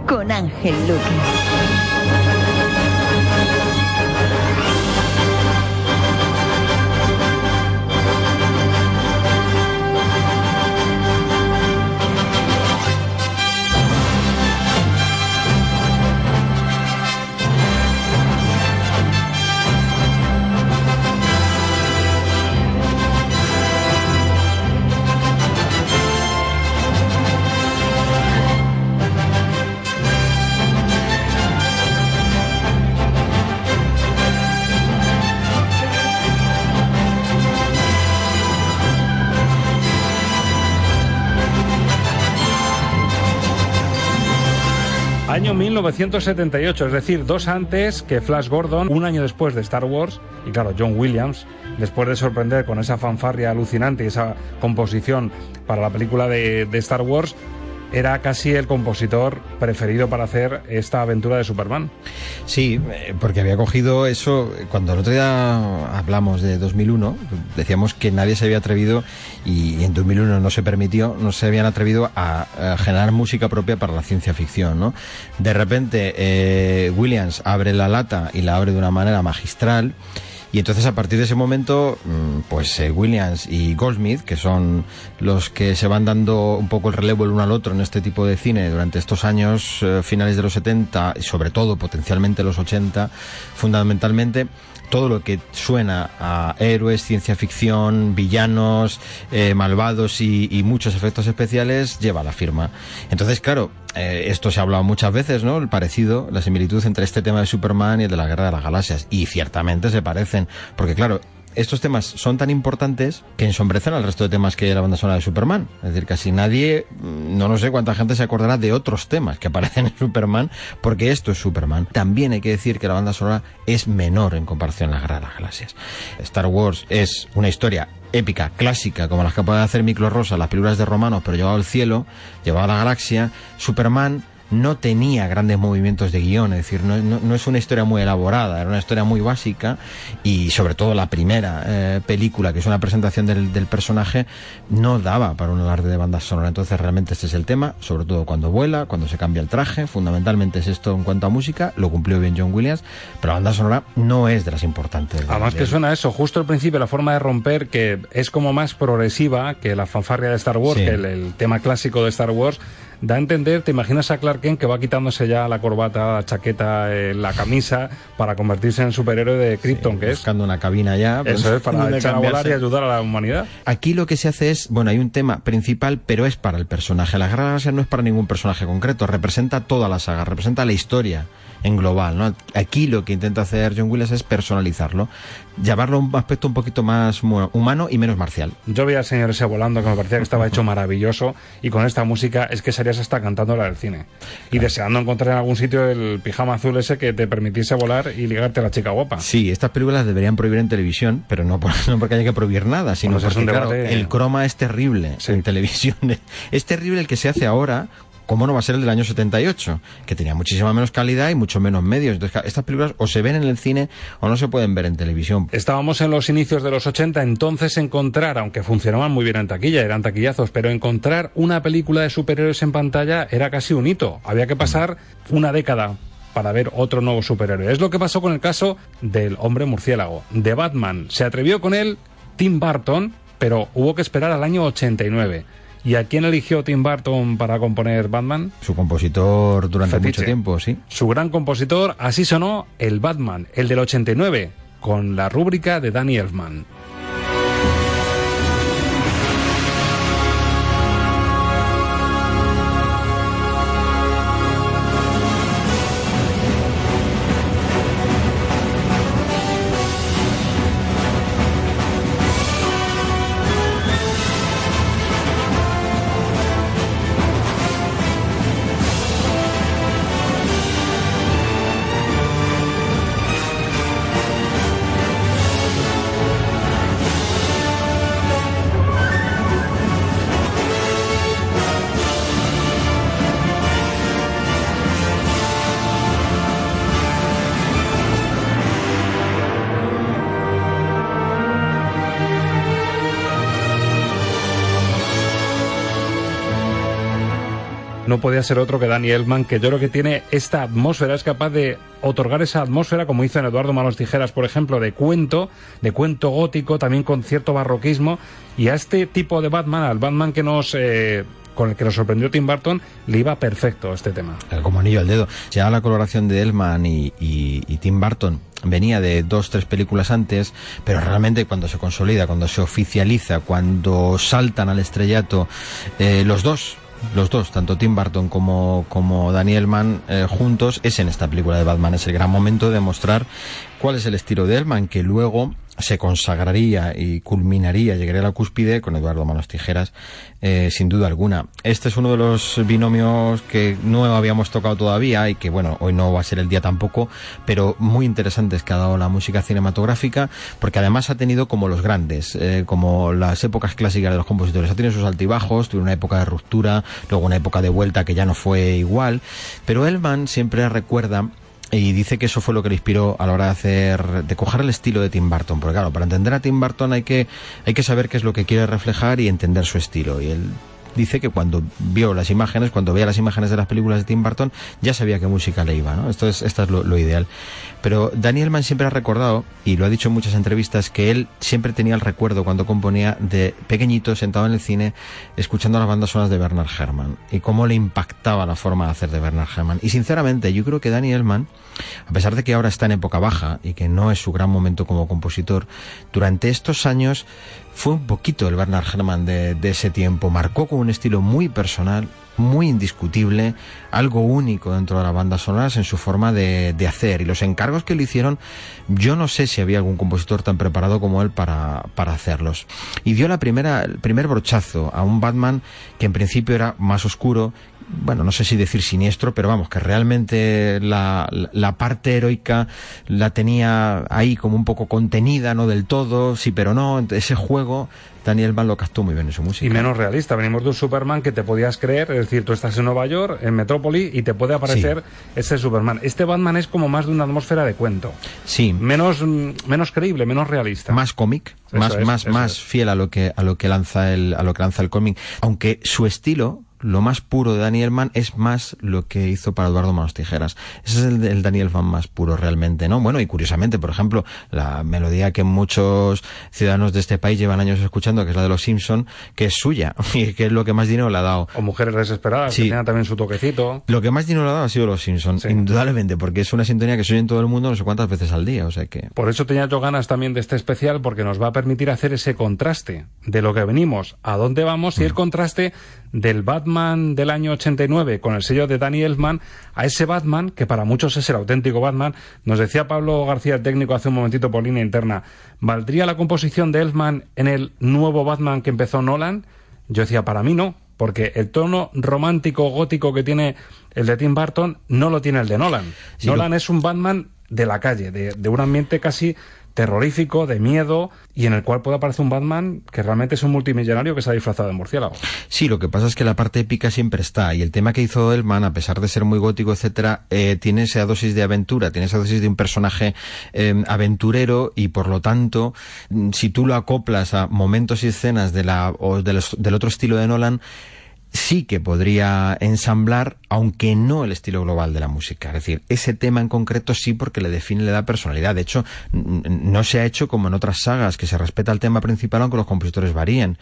con Ángel Luque. Año 1978, es decir, dos antes que Flash Gordon, un año después de Star Wars, y claro, John Williams, después de sorprender con esa fanfarria alucinante y esa composición para la película de, de Star Wars, era casi el compositor preferido para hacer esta aventura de Superman. Sí, eh, porque había cogido eso, cuando el otro día hablamos de 2001, decíamos que nadie se había atrevido, y en 2001 no se permitió, no se habían atrevido a, generar música propia para la ciencia ficción, ¿no? De repente, eh, Williams abre la lata y la abre de una manera magistral, y entonces a partir de ese momento, mm, pues eh, Williams y Goldsmith, que son los que se van dando un poco el relevo el uno al otro en este tipo de cine durante estos años eh, finales de los 70 y sobre todo potencialmente los 80, fundamentalmente, todo lo que suena a héroes, ciencia ficción, villanos, eh, malvados y, muchos efectos especiales lleva la firma. Entonces, claro, eh, esto se ha hablado muchas veces, ¿no? El parecido, la similitud entre este tema de Superman y el de la Guerra de las Galaxias. Y ciertamente se parecen, porque claro, estos temas son tan importantes que ensombrecen al resto de temas que hay la banda sonora de Superman. Es decir, casi nadie, no, no sé cuánta gente se acordará de otros temas que aparecen en Superman, porque esto es Superman. También hay que decir que la banda sonora es menor en comparación a la Guerra de las Galaxias. Star Wars es una historia épica, clásica, como las que puede hacer Miklo Rosa, las películas de romanos, pero llevado al cielo, llevado a la galaxia. Superman no tenía grandes movimientos de guion, es decir, no, es una historia muy elaborada, era una historia muy básica y sobre todo la primera eh, película, que es una presentación del, personaje, no daba para un alarde de banda sonora. Entonces realmente este es el tema, sobre todo cuando vuela, cuando se cambia el traje, fundamentalmente es esto en cuanto a música, lo cumplió bien John Williams, pero la banda sonora no es de las importantes. Además que suena eso, justo al principio la forma de romper que es como más progresiva que la fanfarria de Star Wars, que el tema clásico de Star Wars, da a entender, te imaginas a Clark Kent que va quitándose ya la corbata, la chaqueta, eh, la camisa para convertirse en superhéroe de Krypton, que es. Buscando una cabina ya. Pues, Eso es, para echar a volar y ayudar a la humanidad. Aquí lo que se hace es, bueno, hay un tema principal, pero es para el personaje. La Guerra no es para ningún personaje concreto, representa toda la saga, representa la historia en global. ¿no? Aquí lo que intenta hacer John Williams es personalizarlo, llevarlo a un aspecto un poquito más humano y menos marcial. Yo vi al señor ese volando que me parecía que estaba hecho maravilloso y con esta música es que serías hasta cantando la del cine y deseando encontrar en algún sitio el pijama azul ese que te permitiese volar y ligarte a la chica guapa. Sí, estas películas deberían prohibir en televisión, pero no, porque haya que prohibir nada, sino porque claro, el croma es terrible en televisión. Es terrible el que se hace ahora ¿cómo no va a ser el del año 78? Que tenía muchísima menos calidad y mucho menos medios. Entonces, estas películas o se ven en el cine o no se pueden ver en televisión. Estábamos en los inicios de los 80, entonces encontrar, aunque funcionaban muy bien en taquilla, eran taquillazos, pero encontrar una película de superhéroes en pantalla era casi un hito. Había que pasar una década para ver otro nuevo superhéroe. Es lo que pasó con el caso del hombre murciélago, de Batman. Se atrevió con él Tim Burton, pero hubo que esperar al año 89. ¿Y a quién eligió Tim Burton para componer Batman? Su compositor durante mucho tiempo, sí. Su gran compositor, así sonó el Batman, el del 89, con la rúbrica de Danny Elfman. Podía ser otro que Danny Elfman, que yo creo que tiene esta atmósfera, es capaz de otorgar esa atmósfera, como hizo en Eduardo Manos Tijeras, por ejemplo, de cuento, de cuento gótico, también con cierto barroquismo, y a este tipo de Batman, al Batman que nos... Eh, con el que nos sorprendió Tim Burton, le iba perfecto este tema. Como anillo al dedo. Ya la coloración de Elman y, Tim Burton venía de dos, tres películas antes, pero realmente cuando se consolida, cuando se oficializa, cuando saltan al estrellato, eh, los dos, los dos, tanto Tim Burton como, como Daniel Mann eh, juntos, es en esta película de Batman. Es el gran momento de mostrar cuál es el estilo de Elman, que luego se consagraría y culminaría, llegaría a la cúspide con Eduardo Manos Tijeras, eh, sin duda alguna. Este es uno de los binomios que no habíamos tocado todavía y que, bueno, hoy no va a ser el día tampoco, pero muy interesantes que ha dado la música cinematográfica, porque además ha tenido como los grandes, eh, como las épocas clásicas de los compositores. Ha tenido sus altibajos, tuvo una época de ruptura, luego una época de vuelta que ya no fue igual, pero Elman siempre recuerda y dice que eso fue lo que le inspiró a la hora de hacer, de coger el estilo de Tim Burton. Porque claro, para entender a Tim Burton hay que, hay que saber qué es lo que quiere reflejar y entender su estilo. Y él dice que cuando vio las imágenes, cuando veía las imágenes de las películas de Tim Burton, ya sabía qué música le iba, ¿no? Esto es, esto es lo, ideal. Pero Daniel Mann siempre ha recordado, y lo ha dicho en muchas entrevistas, que él siempre tenía el recuerdo cuando componía de pequeñito, sentado en el cine, escuchando las bandas sonoras de Bernard Herrmann, y cómo le impactaba la forma de hacer de Bernard Herrmann. Y sinceramente, yo creo que Daniel Mann, a pesar de que ahora está en época baja y que no es su gran momento como compositor, durante estos años fue un poquito el Bernard Herrmann de, ese tiempo. Marcó con un estilo muy personal, muy indiscutible, algo único dentro de las bandas sonoras en su forma de, hacer. Y los encargos que le hicieron, yo no sé si había algún compositor tan preparado como él para, para hacerlos. Y dio la primera, el primer brochazo a un Batman que en principio era más oscuro, bueno, no sé si decir siniestro, pero vamos, que realmente la, la, parte heroica la tenía ahí como un poco contenida, no del todo, sí, pero no, ese juego Daniel Mann lo captó muy bien en su música. Y menos realista. Venimos de un Superman que te podías creer, es decir, tú estás en Nueva York, en Metrópoli, y te puede aparecer ese Superman. Este Batman es como más de una atmósfera de cuento. Sí. Menos, menos creíble, menos realista. Más cómic, más, más, más fiel a lo que, a lo que lanza el, a lo que lanza el cómic. Aunque su estilo, lo más puro de Daniel Mann es más lo que hizo para Eduardo Manos Tijeras. Ese es el, Daniel Mann más puro realmente, ¿no? Bueno, y curiosamente, por ejemplo, la melodía que muchos ciudadanos de este país llevan años escuchando, que es la de los Simpson, que es suya, y que es lo que más dinero le ha dado. O Mujeres Desesperadas, que tiene también su toquecito. Lo que más dinero le ha dado ha sido los Simpson, indudablemente, porque es una sintonía que se oye en todo el mundo no sé cuántas veces al día, o sea que... Por eso tenía yo ganas también de este especial, porque nos va a permitir hacer ese contraste de lo que venimos, a dónde vamos, y el mm. contraste del Batman del año 89 con el sello de Danny Elfman a ese Batman que para muchos es el auténtico Batman. Nos decía Pablo García, el técnico, hace un momentito por línea interna, ¿valdría la composición de Elfman en el nuevo Batman que empezó Nolan? Yo decía, para mí no, porque el tono romántico gótico que tiene el de Tim Burton no lo tiene el de Nolan. Nolan es un Batman de la calle, de, de un ambiente casi terrorífico, de miedo, y en el cual puede aparecer un Batman que realmente es un multimillonario que se ha disfrazado de murciélago. Sí, lo que pasa es que la parte épica siempre está, y el tema que hizo Elman, a pesar de ser muy gótico, etcétera, eh, tiene esa dosis de aventura, tiene esa dosis de un personaje eh, aventurero, y por lo tanto, mm, si tú lo acoplas a momentos y escenas de la, o del otro estilo de Nolan, sí que podría ensamblar, aunque no el estilo global de la música. Es decir, ese tema en concreto sí porque le define, le da personalidad. De hecho, no se ha hecho como en otras sagas, que se respeta el tema principal aunque los compositores varíen.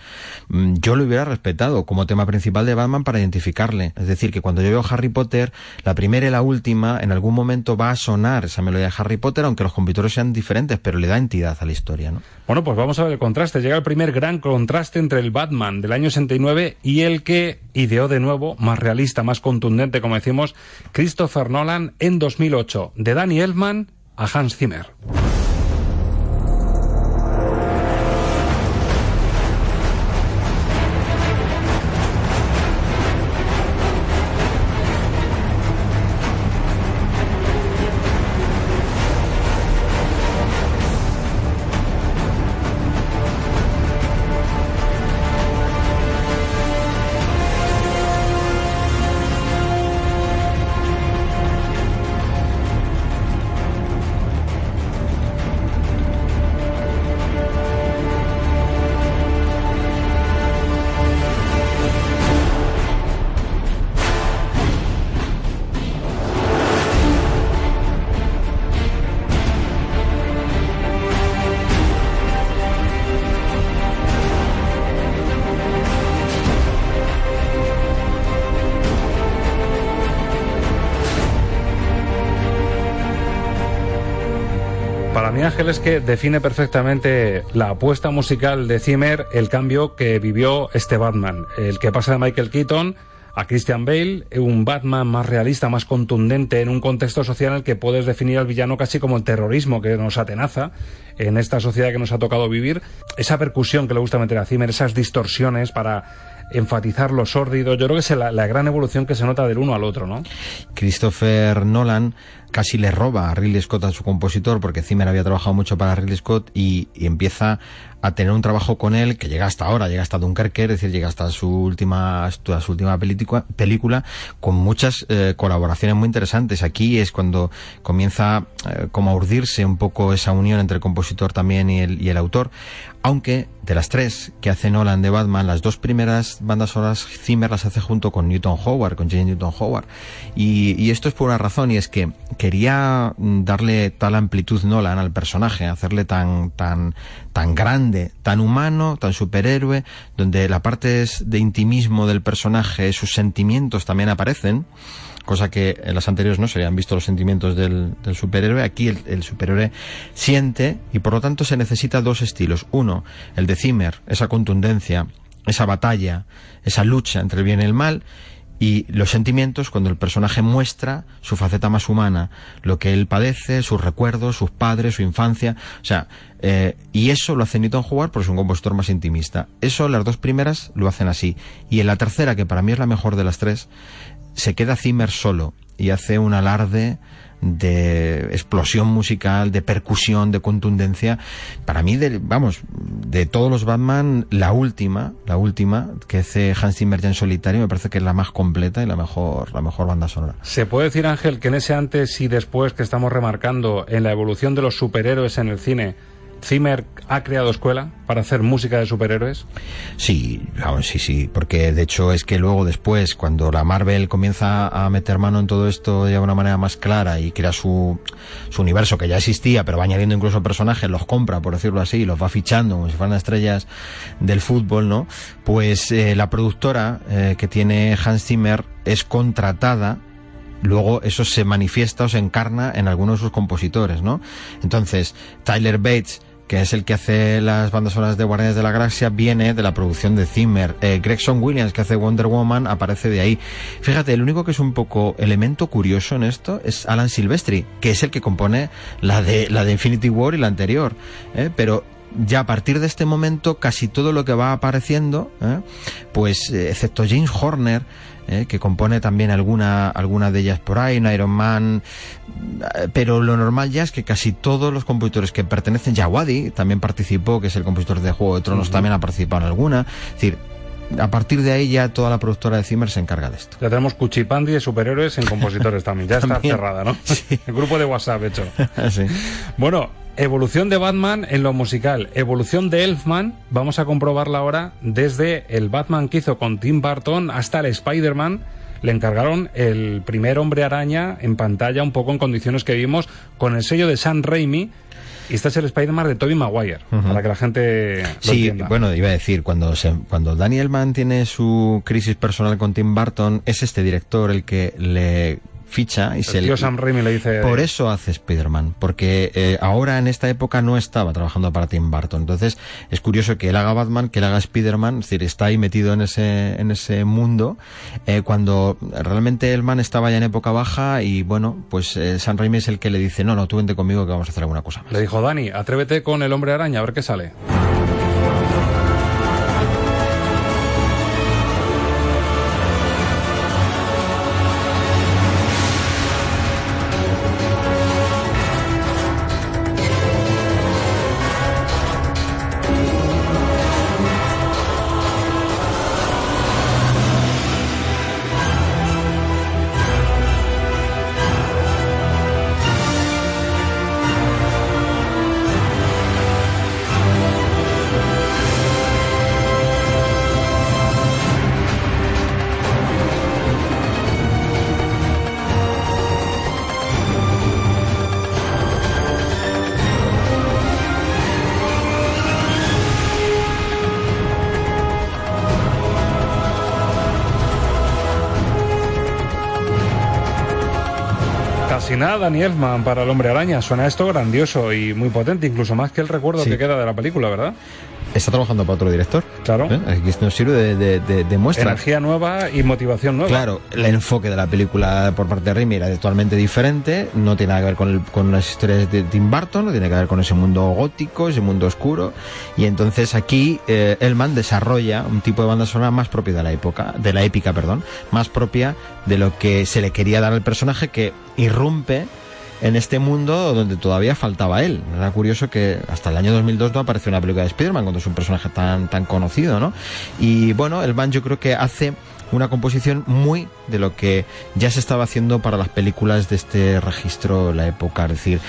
Mm, yo lo hubiera respetado como tema principal de Batman para identificarle. Es decir, que cuando yo veo Harry Potter, la primera y la última, en algún momento va a sonar esa melodía de Harry Potter, aunque los compositores sean diferentes, pero le da entidad a la historia, ¿no? Bueno, pues vamos a ver el contraste. Llega el primer gran contraste entre el Batman del año 69 y el que ideó de nuevo, más realista, más contundente, como decimos, Christopher Nolan en 2008, de Danny Elfman a Hans Zimmer. Es que define perfectamente la apuesta musical de Zimmer, el cambio que vivió este Batman, el que pasa de Michael Keaton a Christian Bale, un Batman más realista, más contundente, en un contexto social en el que puedes definir al villano casi como el terrorismo que nos atenaza en esta sociedad que nos ha tocado vivir. Esa percusión que le gusta meter a Zimmer, esas distorsiones para enfatizar lo sórdido. Yo creo que es la, la, gran evolución que se nota del uno al otro, ¿no? Christopher Nolan casi le roba a Ridley Scott a su compositor porque Zimmer había trabajado mucho para Ridley Scott y, empieza a tener un trabajo con él que llega hasta ahora, llega hasta Dunkerque, es decir, llega hasta su última, hasta su última película, película con muchas eh, colaboraciones muy interesantes. Aquí es cuando comienza eh, como a urdirse un poco esa unión entre el compositor también y el, y el autor. Aunque de las tres que hace Nolan de Batman, las dos primeras bandas sonoras Zimmer las hace junto con Newton Howard, con Jane Newton Howard. Y, y esto es por una razón, y es que quería darle tal amplitud Nolan al personaje, hacerle tan, tan, tan grande, tan humano, tan superhéroe, donde la parte de intimismo del personaje, sus sentimientos también aparecen cosa que en las anteriores no se habían visto los sentimientos del, superhéroe. Aquí el, el, superhéroe siente y por lo tanto se necesita dos estilos. Uno, el de Zimmer, esa contundencia, esa batalla, esa lucha entre el bien y el mal. Y los sentimientos cuando el personaje muestra su faceta más humana, lo que él padece, sus recuerdos, sus padres, su infancia. O sea, eh, y eso lo hace Newton Howard porque es un compositor más intimista. Eso las dos primeras lo hacen así. Y en la tercera, que para mí es la mejor de las tres, se queda Zimmer solo y hace un alarde de explosión musical, de percusión, de contundencia. Para mí, vamos, de todos los Batman, la última, la última que hace Hans Zimmer ya en solitario, me parece que es la más completa y la mejor, la mejor banda sonora. ¿Se puede decir, Ángel, que en ese antes y después que estamos remarcando en la evolución de los superhéroes en el cine, Zimmer ha creado escuela para hacer música de superhéroes? Sí, sí, sí, porque de hecho es que luego después, cuando la Marvel comienza a meter mano en todo esto de una manera más clara y crea su, su universo que ya existía, pero va añadiendo incluso personajes, los compra, por decirlo así, los va fichando como si fueran estrellas del fútbol, ¿no? Pues eh, la productora eh, que tiene Hans Zimmer es contratada luego eso se manifiesta o se encarna en algunos de sus compositores, ¿no? Entonces, Tyler Bates que es el que hace las bandas sonoras de Guardianes de la Galaxia, viene de la producción de Zimmer. Eh, Gregson Williams, que hace Wonder Woman, aparece de ahí. Fíjate, el único que es un poco elemento curioso en esto es Alan Silvestri, que es el que compone la de, la de Infinity War y la anterior. ¿eh? Pero ya a partir de este momento, casi todo lo que va apareciendo, ¿eh? pues excepto James Horner, ¿eh? que compone también alguna, alguna de ellas por ahí, un Iron Man, pero lo normal ya es que casi todos los compositores que pertenecen, ya Wadi también participó, que es el compositor de Juego de Tronos, uh -huh. también ha participado en alguna, es decir, a partir de ahí ya toda la productora de Zimmer se encarga de esto. Ya tenemos cuchipandi de superhéroes en compositores también. Ya está cerrada, ¿no? Sí. El grupo de WhatsApp hecho. sí. Bueno, evolución de Batman en lo musical, evolución de Elfman, vamos a comprobarla ahora desde el Batman que hizo con Tim Burton hasta el Spider-Man. Le encargaron el primer hombre araña en pantalla, un poco en condiciones que vimos, con el sello de Sam Raimi, y este es el Spider-Man de Tobey Maguire, uh -huh. para que la gente lo Sí, entienda. bueno, iba a decir, cuando, se, cuando Daniel Mann tiene su crisis personal con Tim Burton, es este director el que le ficha y el se tío le... Sam Raimi le dice por eso hace Spider-Man porque eh, ahora en esta época no estaba trabajando para Tim Burton. Entonces es curioso que él haga Batman que él haga Spider-Man es decir está ahí metido en ese en ese mundo. Eh, cuando realmente el man estaba ya en época baja y bueno pues eh, Sam Raimi es el que le dice no no tú vente conmigo que vamos a hacer alguna cosa más. le dijo Dani atrévete con el hombre araña a ver qué sale imaginar a Danny Elfman para el Hombre Araña. Suena esto grandioso y muy potente, incluso más que el recuerdo Sí. que queda de la película, ¿verdad? Está trabajando para otro director. Claro. ¿Eh? Aquí nos sirve de, de- de- de muestra. Energía nueva y motivación nueva. Claro, el enfoque de la película por parte de Raimi era totalmente diferente, no tiene nada que ver con, el- con las historias de Tim Burton, no tiene que ver con ese mundo gótico, ese mundo oscuro, y entonces aquí eh, Elman desarrolla un tipo de banda sonora más propia de la época, de la épica, perdón, más propia de lo que se le quería dar al personaje que irrumpe en este mundo donde todavía faltaba él. Era curioso que hasta el año 2002 no apareció una película de Spider-Man cuando es un personaje tan, tan conocido, ¿no? Y bueno, el Van yo creo que hace una composición muy de lo que ya se estaba haciendo para las películas de este registro la época, es decir,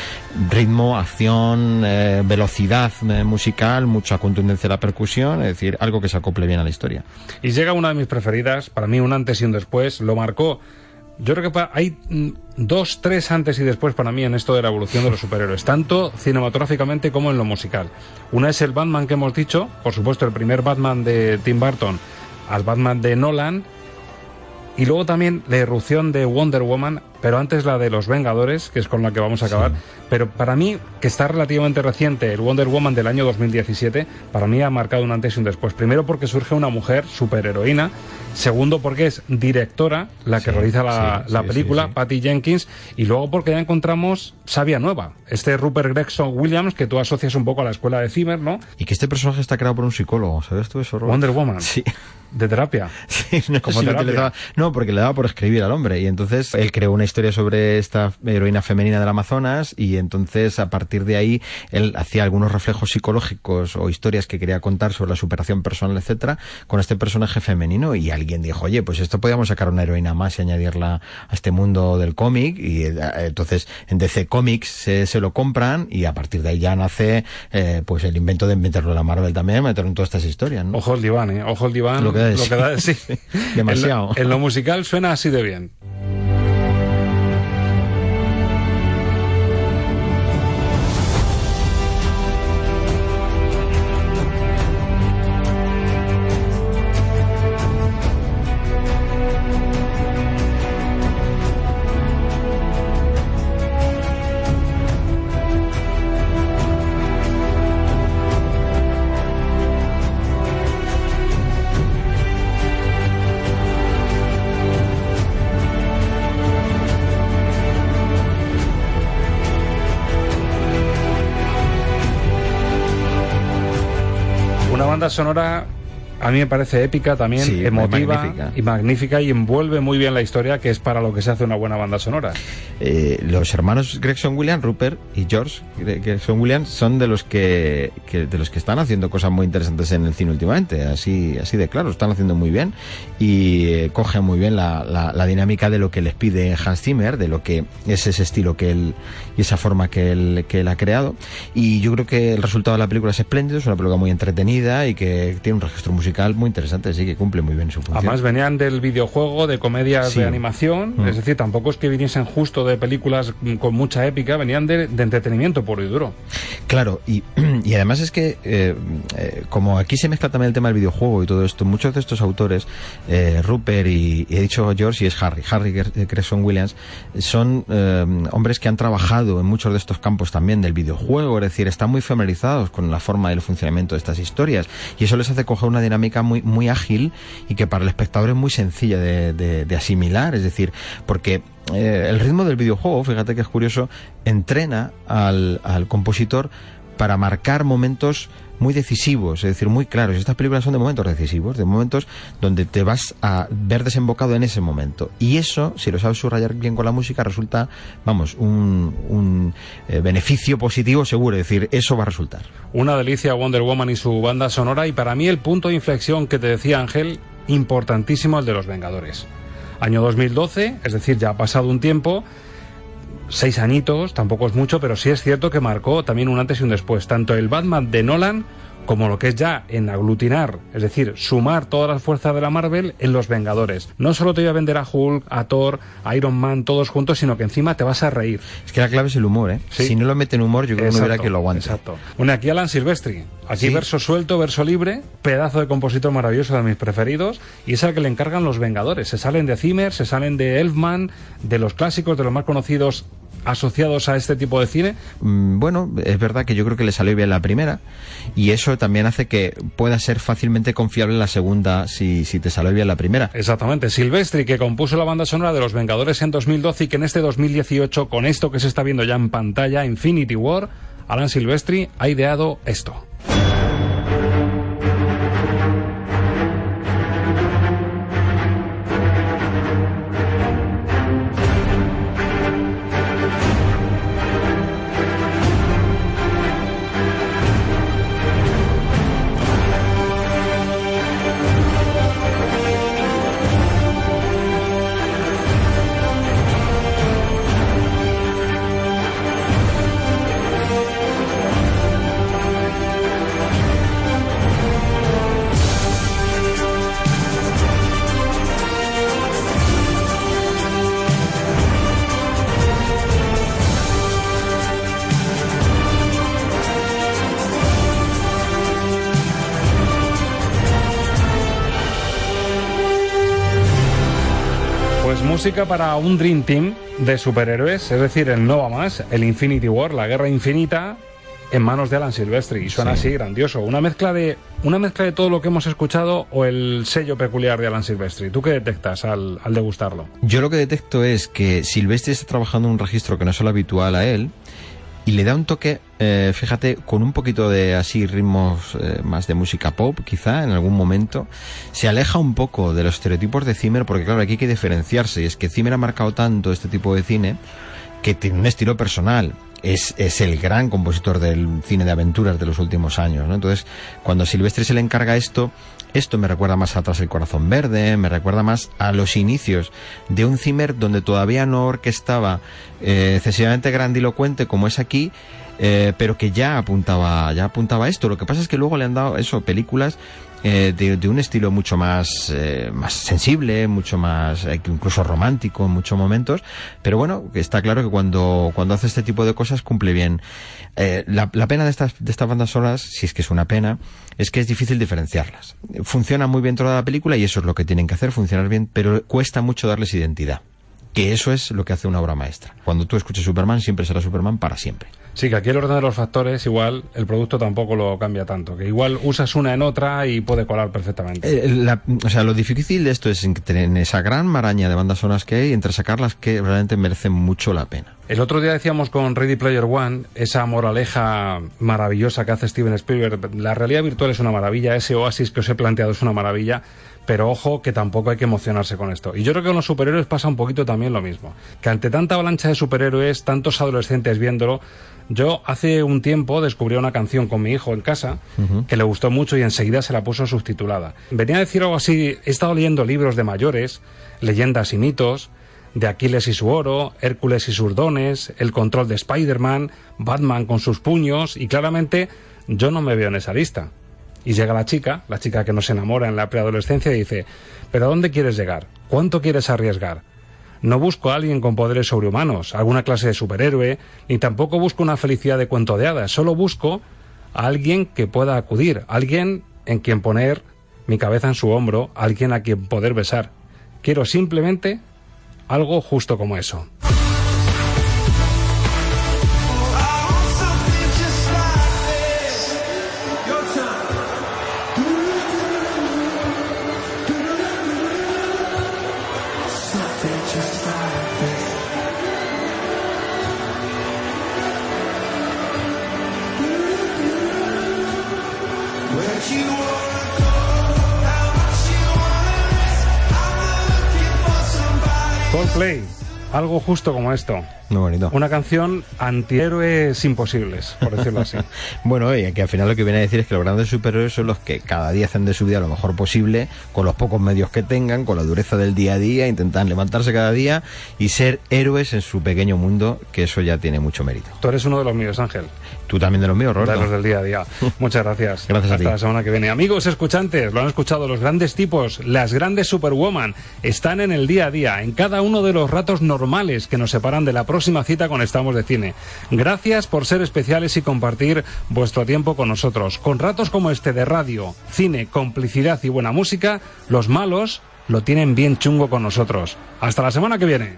ritmo, acción, eh, velocidad eh, musical, mucha contundencia de la percusión, es decir, algo que se acople bien a la historia. Y llega una de mis preferidas, para mí un antes y un después, lo marcó. Yo creo que hay mm, dos, tres antes y después para mí en esto de la evolución de los superhéroes, tanto cinematográficamente como en lo musical. Una es el Batman que hemos dicho, por supuesto el primer Batman de Tim Burton al Batman de Nolan, y luego también la irrupción de Wonder Woman, pero antes la de los Vengadores, que es con la que vamos a acabar. Pero para mí, que está relativamente reciente, el Wonder Woman del año 2017, para mí ha marcado un antes y un después. Primero porque surge una mujer superheroína. Segundo porque es directora la que realiza la, sí, la sí, película. Patty Jenkins. Y luego porque ya encontramos Sabia Nueva, este Rupert Gregson Williams, que tú asocias un poco a la escuela de Zimmer, ¿no? Y que este personaje está creado por un psicólogo, ¿sabes tú eso, Robert? Wonder Woman. Sí. De terapia. Sí, no, Como que le terapia. daba- no, porque le daba por escribir al hombre. Y entonces él creó una historia sobre esta heroína femenina del Amazonas. Y entonces a partir de ahí él hacía algunos reflejos psicológicos o historias que quería contar sobre la superación personal, etcétera, con este personaje femenino. Y alguien dijo, oye, pues esto podíamos sacar una heroína más y añadirla a este mundo del cómic. Y eh, entonces en DC Comics se, se lo compran y a partir de ahí ya nace eh, pues el invento de meterlo en la Marvel también, meterlo en todas estas historias. ¿no? Ojo el diván, ¿eh? Ojo el diván. Lo que da de sí. da de sí. Demasiado. En lo, en lo musical suena así de bien. Sonora a mí me parece épica también, Sí, emotiva magnífica. y magnífica y envuelve muy bien la historia, que es para lo que se hace una buena banda sonora. Eh, los hermanos Gregson Williams, Rupert y George Gre- Gregson Williams son de los que, que- de los que están haciendo cosas muy interesantes en el cine últimamente, así así de claro, están haciendo muy bien y eh, cogen muy bien la, la- la dinámica de lo que les pide Hans Zimmer, de lo que es ese estilo que él y esa forma que él, que él ha creado y yo creo que el resultado de la película es espléndido, es una película muy entretenida y que tiene un registro musical muy interesante, así que cumple muy bien su función. Además venían del videojuego, de comedias Sí. de animación, Mm. es decir, tampoco es que viniesen justo de películas mm, con mucha épica, venían de, entretenimiento puro y duro. Claro, y, y además es que, eh, eh, como aquí se mezcla también el tema del videojuego y todo esto, muchos de estos autores, eh, Rupert y, he dicho George y es Harry, Harry Gregson Williams, son hombres que han trabajado en muchos de estos campos también del videojuego, es decir, están muy familiarizados con la forma y el funcionamiento de estas historias y eso les hace coger una dinámica muy, muy ágil y que para el espectador es muy sencilla de- de asimilar, es decir, porque eh, el ritmo del videojuego, fíjate que es curioso, entrena al, al compositor para marcar momentos muy decisivos, es decir, muy claros. Estas películas son de momentos decisivos, de momentos donde te vas a ver desembocado en ese momento. Y eso, si lo sabes subrayar bien con la música, resulta, vamos, un, un eh, beneficio positivo seguro. Es decir, eso va a resultar. Una delicia Wonder Woman y su banda sonora y para mí el punto de inflexión que te decía Ángel, importantísimo el de los Vengadores. Año 2012, es decir, ya ha pasado un tiempo, seis añitos, tampoco es mucho, pero sí es cierto que marcó también un antes y un después. Tanto el Batman de Nolan como lo que es ya en aglutinar, es decir, sumar todas las fuerzas de la Marvel en los Vengadores. No solo te voy a vender a Hulk, a Thor, a Iron Man, todos juntos, sino que encima te vas a reír. Es que la clave es el humor, ¿eh? Sí. Si no lo meten humor, yo creo que no hubiera que lo aguante. Exacto. Bueno, aquí Alan Silvestri. Aquí Sí. verso suelto, verso libre, pedazo de compositor maravilloso de mis preferidos, y es al que le encargan los Vengadores. Se salen de Zimmer, se salen de Elfman, de los clásicos, de los más conocidos asociados a este tipo de cine? Mm, bueno, es verdad que yo creo que le salió bien la primera y eso también hace que pueda ser fácilmente confiable la segunda si, si te salió bien la primera. Exactamente. Silvestri, que compuso la banda sonora de Los Vengadores en 2012 y que en este 2018, con esto que se está viendo ya en pantalla, Infinity War, Alan Silvestri ha ideado esto. Música para un Dream Team de superhéroes, es decir, el Nova Más, el Infinity War, la guerra infinita, en manos de Alan Silvestri. Y suena así, grandioso. Una mezcla, de, una mezcla de todo lo que hemos escuchado o el sello peculiar de Alan Silvestri. ¿Tú qué detectas al, al degustarlo? Yo lo que detecto es que Silvestri está trabajando en un registro que no es lo habitual a él y le da un toque, eh, fíjate, con un poquito de así ritmos eh, más de música pop, quizá en algún momento, se aleja un poco de los estereotipos de Zimmer, porque claro, aquí hay que diferenciarse, y es que Zimmer ha marcado tanto este tipo de cine que tiene un estilo personal. Es, es el gran compositor del cine de aventuras de los últimos años. Entonces, cuando Silvestre se le encarga esto, esto me recuerda más atrás el corazón verde, me recuerda más a los inicios de un Zimmer donde todavía no orquestaba eh, excesivamente grandilocuente como es aquí, eh, pero que ya apuntaba, ya apuntaba esto. Lo que pasa es que luego le han dado eso, películas eh, de, un estilo mucho más, eh, más sensible, mucho más, eh, incluso romántico en muchos momentos, pero bueno, está claro que cuando, cuando hace este tipo de cosas cumple bien. La, la, pena de estas, de estas bandas solas, si es que es una pena, es que es difícil diferenciarlas. Funciona muy bien toda la película y eso es lo que tienen que hacer, funcionar bien, pero cuesta mucho darles identidad. Que eso es lo que hace una obra maestra. Cuando tú escuches Superman, siempre será Superman para siempre. Sí, que aquí el orden de los factores, igual, el producto tampoco lo cambia tanto. Que igual usas una en otra y puede colar perfectamente. Eh, o sea, lo difícil de esto es en esa gran maraña de bandas sonoras que hay, entre sacarlas que realmente merecen mucho la pena. El otro día decíamos con Ready Player One, esa moraleja maravillosa que hace Steven Spielberg. La realidad virtual es una maravilla, ese oasis que os he planteado es una maravilla pero ojo que tampoco hay que emocionarse con esto. Y yo creo que con los superhéroes pasa un poquito también lo mismo. Que ante tanta avalancha de superhéroes, tantos adolescentes viéndolo, yo hace un tiempo descubrí una canción con mi hijo en casa que le gustó mucho y enseguida se la puso subtitulada. Venía a decir algo así, he estado leyendo libros de mayores, leyendas y mitos, de Aquiles y su oro, Hércules y sus dones, el control de Spider-Man, Batman con sus puños y claramente yo no me veo en esa lista. Y llega la chica, la chica que nos enamora en la preadolescencia y dice, ¿pero a dónde quieres llegar? ¿Cuánto quieres arriesgar? No busco a alguien con poderes sobrehumanos, alguna clase de superhéroe, ni tampoco busco una felicidad de cuento de hadas, solo busco a alguien que pueda acudir, alguien en quien poner mi cabeza en su hombro, alguien a quien poder besar. Quiero simplemente algo justo como eso. Coldplay, algo justo como esto. Muy bonito. Una canción antihéroes imposibles, por decirlo así. bueno, y que al final lo que viene a decir es que los grandes superhéroes son los que cada día hacen de su vida lo mejor posible, con los pocos medios que tengan, con la dureza del día a día, intentan levantarse cada día y ser héroes en su pequeño mundo, que eso ya tiene mucho mérito. Tú eres uno de los míos, Ángel. Tú también de los míos, Roberto. De los del día a día. Muchas gracias. gracias Hasta a ti. la semana que viene. Amigos escuchantes, lo han escuchado, los grandes tipos, las grandes superwoman, están en el día a día, en cada uno de los ratos normales que nos separan de la próxima cita con Estamos de Cine. Gracias por ser especiales y compartir vuestro tiempo con nosotros. Con ratos como este de radio, cine, complicidad y buena música, los malos lo tienen bien chungo con nosotros. Hasta la semana que viene.